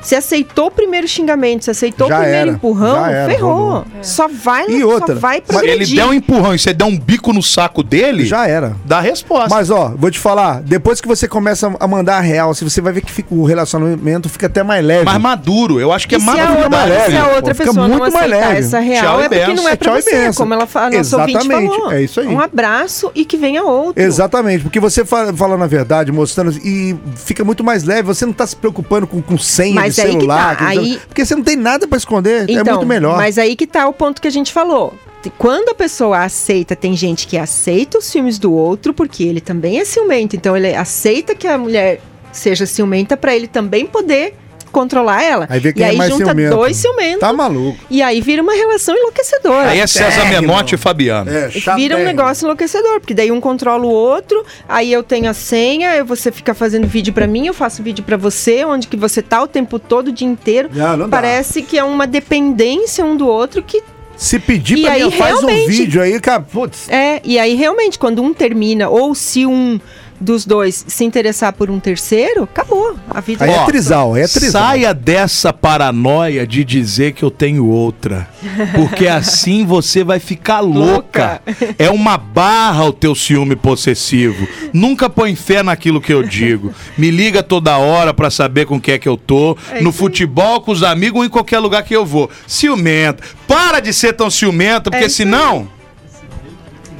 Speaker 5: Você aceitou o primeiro xingamento, você aceitou
Speaker 2: Já
Speaker 5: o primeiro
Speaker 2: era,
Speaker 5: empurrão,
Speaker 2: era,
Speaker 5: ferrou.
Speaker 2: rolou.
Speaker 5: Só vai,
Speaker 2: E
Speaker 5: só
Speaker 2: outra,
Speaker 5: vai
Speaker 3: Mas ele der um empurrão e você der um bico no saco dele,
Speaker 2: Já era.
Speaker 3: dá a resposta.
Speaker 2: Mas ó, vou te falar, depois que você começa a mandar a real, se você vai ver que fica, o relacionamento fica até mais leve.
Speaker 3: Mais maduro, eu acho que é
Speaker 5: E se
Speaker 3: maturidade.
Speaker 5: outra,
Speaker 2: mais
Speaker 5: se a
Speaker 2: leve,
Speaker 5: outra
Speaker 2: pô, fica
Speaker 5: pessoa não
Speaker 2: muito mais
Speaker 5: aceitar
Speaker 2: leve.
Speaker 5: essa
Speaker 3: Tchau
Speaker 5: real,
Speaker 3: e
Speaker 5: é porque
Speaker 3: benção.
Speaker 5: não é
Speaker 2: É
Speaker 5: pra
Speaker 2: tchau e
Speaker 5: você, como ela fa- a nossa ouvinte
Speaker 2: Exatamente,
Speaker 5: falou.
Speaker 2: é isso aí.
Speaker 5: Um abraço e que venha outro.
Speaker 2: Exatamente, porque você fa- falando a verdade, mostrando, e fica muito mais leve, você não tá se preocupando com, com senha
Speaker 5: Mas
Speaker 2: de
Speaker 5: aí que
Speaker 2: celular.
Speaker 5: tá, aí-
Speaker 2: Porque você não tem nada pra esconder, é
Speaker 5: Então,
Speaker 2: muito melhor.
Speaker 5: Mas aí que tá o ponto que a gente falou. Quando a pessoa aceita, tem gente que aceita os filmes do outro porque ele também é ciumento. Então ele aceita que a mulher seja ciumenta pra ele também poder controlar ela.
Speaker 2: Aí vê quem
Speaker 5: e
Speaker 2: é
Speaker 5: aí
Speaker 2: mais
Speaker 5: junta
Speaker 2: ciumento.
Speaker 5: dois ciumentos.
Speaker 2: Tá maluco.
Speaker 5: E aí vira uma relação enlouquecedora.
Speaker 3: Aí é César Menotti e Fabiano.
Speaker 2: É,
Speaker 5: Vira um negócio enlouquecedor, porque daí um controla o outro, aí eu tenho a senha, aí você fica fazendo vídeo pra mim, eu faço vídeo pra você, onde que você tá o tempo todo, o dia inteiro.
Speaker 2: Não, não dá.
Speaker 5: Parece que é uma dependência um do outro que
Speaker 2: Se pedir
Speaker 5: E
Speaker 2: pra mim, faz um vídeo aí, cara, putz.
Speaker 5: É, e aí realmente, quando um termina, ou se um dos dois se interessar por um terceiro, acabou. A vida
Speaker 2: Aí é
Speaker 3: Ó,
Speaker 2: trisal, aí é trisal.
Speaker 3: Saia dessa paranoia de dizer que eu tenho outra. Porque [laughs] assim você vai ficar louca. É uma barra o teu ciúme possessivo. Nunca põe fé naquilo que eu digo. Me liga toda hora pra saber com quem é que eu tô. no futebol, com os amigos ou em qualquer lugar que eu vou. Ciumenta. Para de ser tão ciumenta, porque
Speaker 5: É
Speaker 3: senão.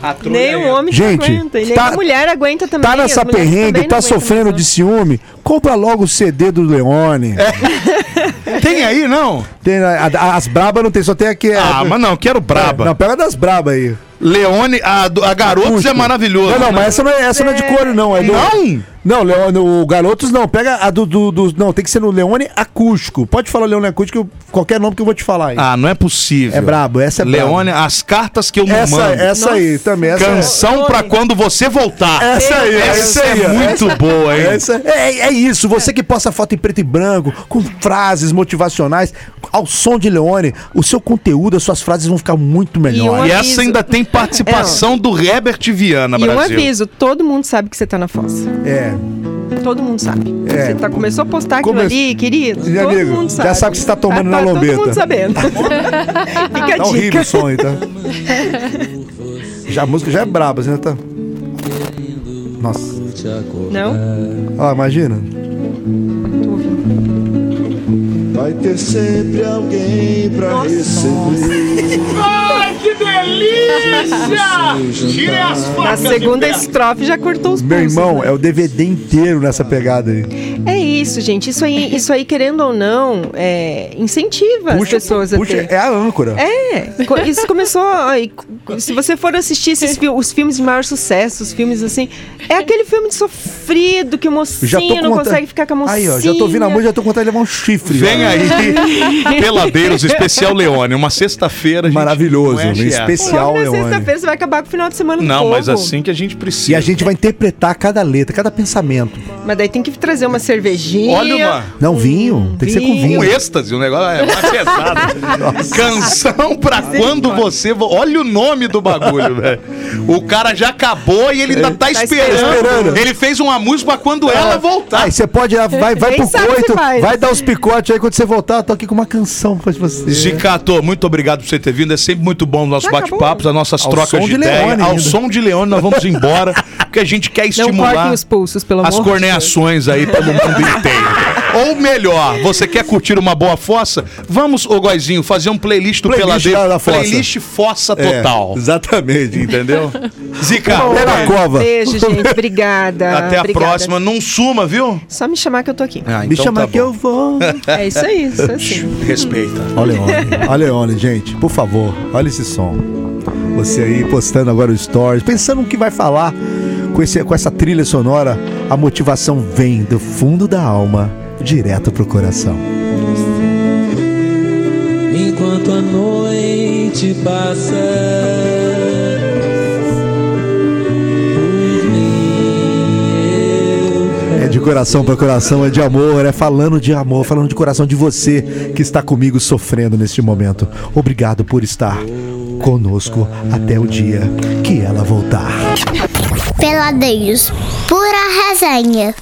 Speaker 3: A
Speaker 5: Nem o homem
Speaker 2: Gente,
Speaker 5: que aguenta, e nem
Speaker 2: tá-
Speaker 5: a mulher aguenta também.
Speaker 2: Tá nessa perrengue, tá sofrendo de ciúme, compra logo o CD do Leone.
Speaker 3: Tem aí, não?
Speaker 2: Tem, a- a- as brabas não tem, só tem aqui.
Speaker 3: Ah, mas não, quero braba.
Speaker 2: É, Não, pega das brabas aí.
Speaker 3: Leone, a, do- a Garotos é
Speaker 2: Acústico.
Speaker 3: maravilhoso.
Speaker 2: Não, não, mas essa não é, essa não é de couro, não. É do-
Speaker 3: Não?
Speaker 2: Não, Leone, o Garotos não. Pega a do, do, do- Não, tem que ser no Leone Acústico. Pode falar Leone Acústico, qualquer nome que eu vou te falar aí.
Speaker 3: Ah, não é possível.
Speaker 2: É brabo, essa é brabo.
Speaker 3: Leone, as cartas que eu não
Speaker 2: essa,
Speaker 3: mando.
Speaker 2: essa aí também. Essa,
Speaker 3: Canção pra quando você voltar.
Speaker 2: essa aí,
Speaker 3: Essa
Speaker 2: essa
Speaker 3: é
Speaker 2: aí. ó.
Speaker 3: muito
Speaker 2: Essa-
Speaker 3: boa, hein?
Speaker 2: essa- é, é isso, você que posta foto em preto e branco, com frases motivacionais, ao som de Leone, o seu conteúdo, as suas frases vão ficar muito
Speaker 5: um
Speaker 2: melhores.
Speaker 3: E
Speaker 5: aviso.
Speaker 3: essa ainda tem [laughs] participação do Herbert Viana,
Speaker 5: E um
Speaker 3: Brasil.
Speaker 5: aviso, todo mundo sabe que você tá na fossa.
Speaker 2: É.
Speaker 5: Todo mundo sabe.
Speaker 2: É.
Speaker 5: Você tá, começou a postar aquilo
Speaker 2: Come-
Speaker 5: ali, querido.
Speaker 2: Meu
Speaker 5: todo
Speaker 2: amigo,
Speaker 5: mundo
Speaker 2: já
Speaker 5: sabe.
Speaker 2: sabe que você tá tomando na
Speaker 5: tá
Speaker 2: lombeta.
Speaker 5: Todo mundo sabendo. [laughs] Fica a
Speaker 2: Tá horrível
Speaker 5: dica.
Speaker 2: o som aí, tá? Já, a música já é braba, você já tá. Nossa.
Speaker 5: Não?
Speaker 2: Ó, imagina.
Speaker 11: Vai ter sempre alguém pra receber.
Speaker 5: A segunda estrofe já cortou os
Speaker 2: Meu
Speaker 5: pulsos,
Speaker 2: irmão,
Speaker 5: né?
Speaker 2: é o DVD inteiro nessa pegada aí.
Speaker 5: É isso, gente. Isso aí, isso aí querendo ou não, é, incentiva as pessoas
Speaker 2: puxa,
Speaker 5: a ter.
Speaker 2: é a âncora.
Speaker 5: É, isso começou. Se você for assistir esses fi- os filmes de maior sucesso, os filmes assim, é aquele filme de sofrido que o
Speaker 2: Já tô
Speaker 5: mocinho não
Speaker 2: com vontade-
Speaker 5: consegue ficar com a mocinha.
Speaker 2: Aí, ó, já tô ouvindo a música, já tô com vontade de levar um chifre.
Speaker 3: Vem
Speaker 2: já.
Speaker 3: aí, Peladeiros Especial Leone. Uma sexta-feira.
Speaker 2: Maravilhoso,
Speaker 3: essa.
Speaker 2: especial Leone.
Speaker 5: sexta-feira você vai acabar com o final de semana do
Speaker 3: Não, mas assim que a gente precisa.
Speaker 2: E a gente vai interpretar cada letra, cada pensamento.
Speaker 5: Mas daí tem que trazer uma cervejinha.
Speaker 3: Olha uma.
Speaker 2: Não, vinho, tem que ser com
Speaker 5: vinho.
Speaker 3: Um êxtase, o negócio é mais pesado. [laughs] Canção pra quando você. vo- Olha o nome do bagulho, velho. O cara já acabou e ele ainda tá,
Speaker 5: Tá
Speaker 3: esperando.
Speaker 2: esperando.
Speaker 3: Ele fez uma música pra quando ela voltar.
Speaker 2: Aí você pode, ir, vai, vai pro coito, vai dar os picotes aí quando você voltar, eu tô aqui com uma canção pra você.
Speaker 3: Zicato, muito obrigado por você ter vindo. É sempre muito bom os nossos
Speaker 5: Já
Speaker 3: bate-papos, as nossas
Speaker 2: Ao
Speaker 3: trocas de,
Speaker 2: de
Speaker 3: ideia.
Speaker 2: Leone
Speaker 3: Ao
Speaker 2: ainda.
Speaker 3: som de Leone, nós vamos embora. [laughs] porque a gente quer estimular
Speaker 5: pulsos, pelo
Speaker 3: as corneações aí pelo mundo inteiro. [laughs] Ou melhor, você quer curtir uma boa fossa? Vamos, ô Goizinho, fazer um playlist do
Speaker 2: Playlist
Speaker 3: Peladeiro.
Speaker 2: da- da fossa.
Speaker 3: Playlist fossa
Speaker 2: É,
Speaker 3: total.
Speaker 2: exatamente.
Speaker 3: Entendeu? [laughs] Zica,
Speaker 2: Pé na cova.
Speaker 5: Beijo, gente. [laughs] Obrigada.
Speaker 3: até a
Speaker 5: Obrigada.
Speaker 3: próxima. Não suma, viu?
Speaker 5: Só me chamar que eu tô aqui.
Speaker 3: Ah,
Speaker 2: Me chamar que eu vou.
Speaker 5: É isso aí, isso assim.
Speaker 3: Respeita.
Speaker 2: Olha Leone, olha Leone, gente, por favor, olha esse som. Você aí postando agora o stories, pensando no que vai falar com, esse, com essa trilha sonora, a motivação vem do fundo da alma, direto pro coração.
Speaker 12: Enquanto a noite passa
Speaker 2: É de coração para coração, é de amor, é falando de amor, falando de coração de você que está comigo sofrendo neste momento. Obrigado por estar conosco até o dia que ela voltar.
Speaker 7: Peladeiros, pura resenha.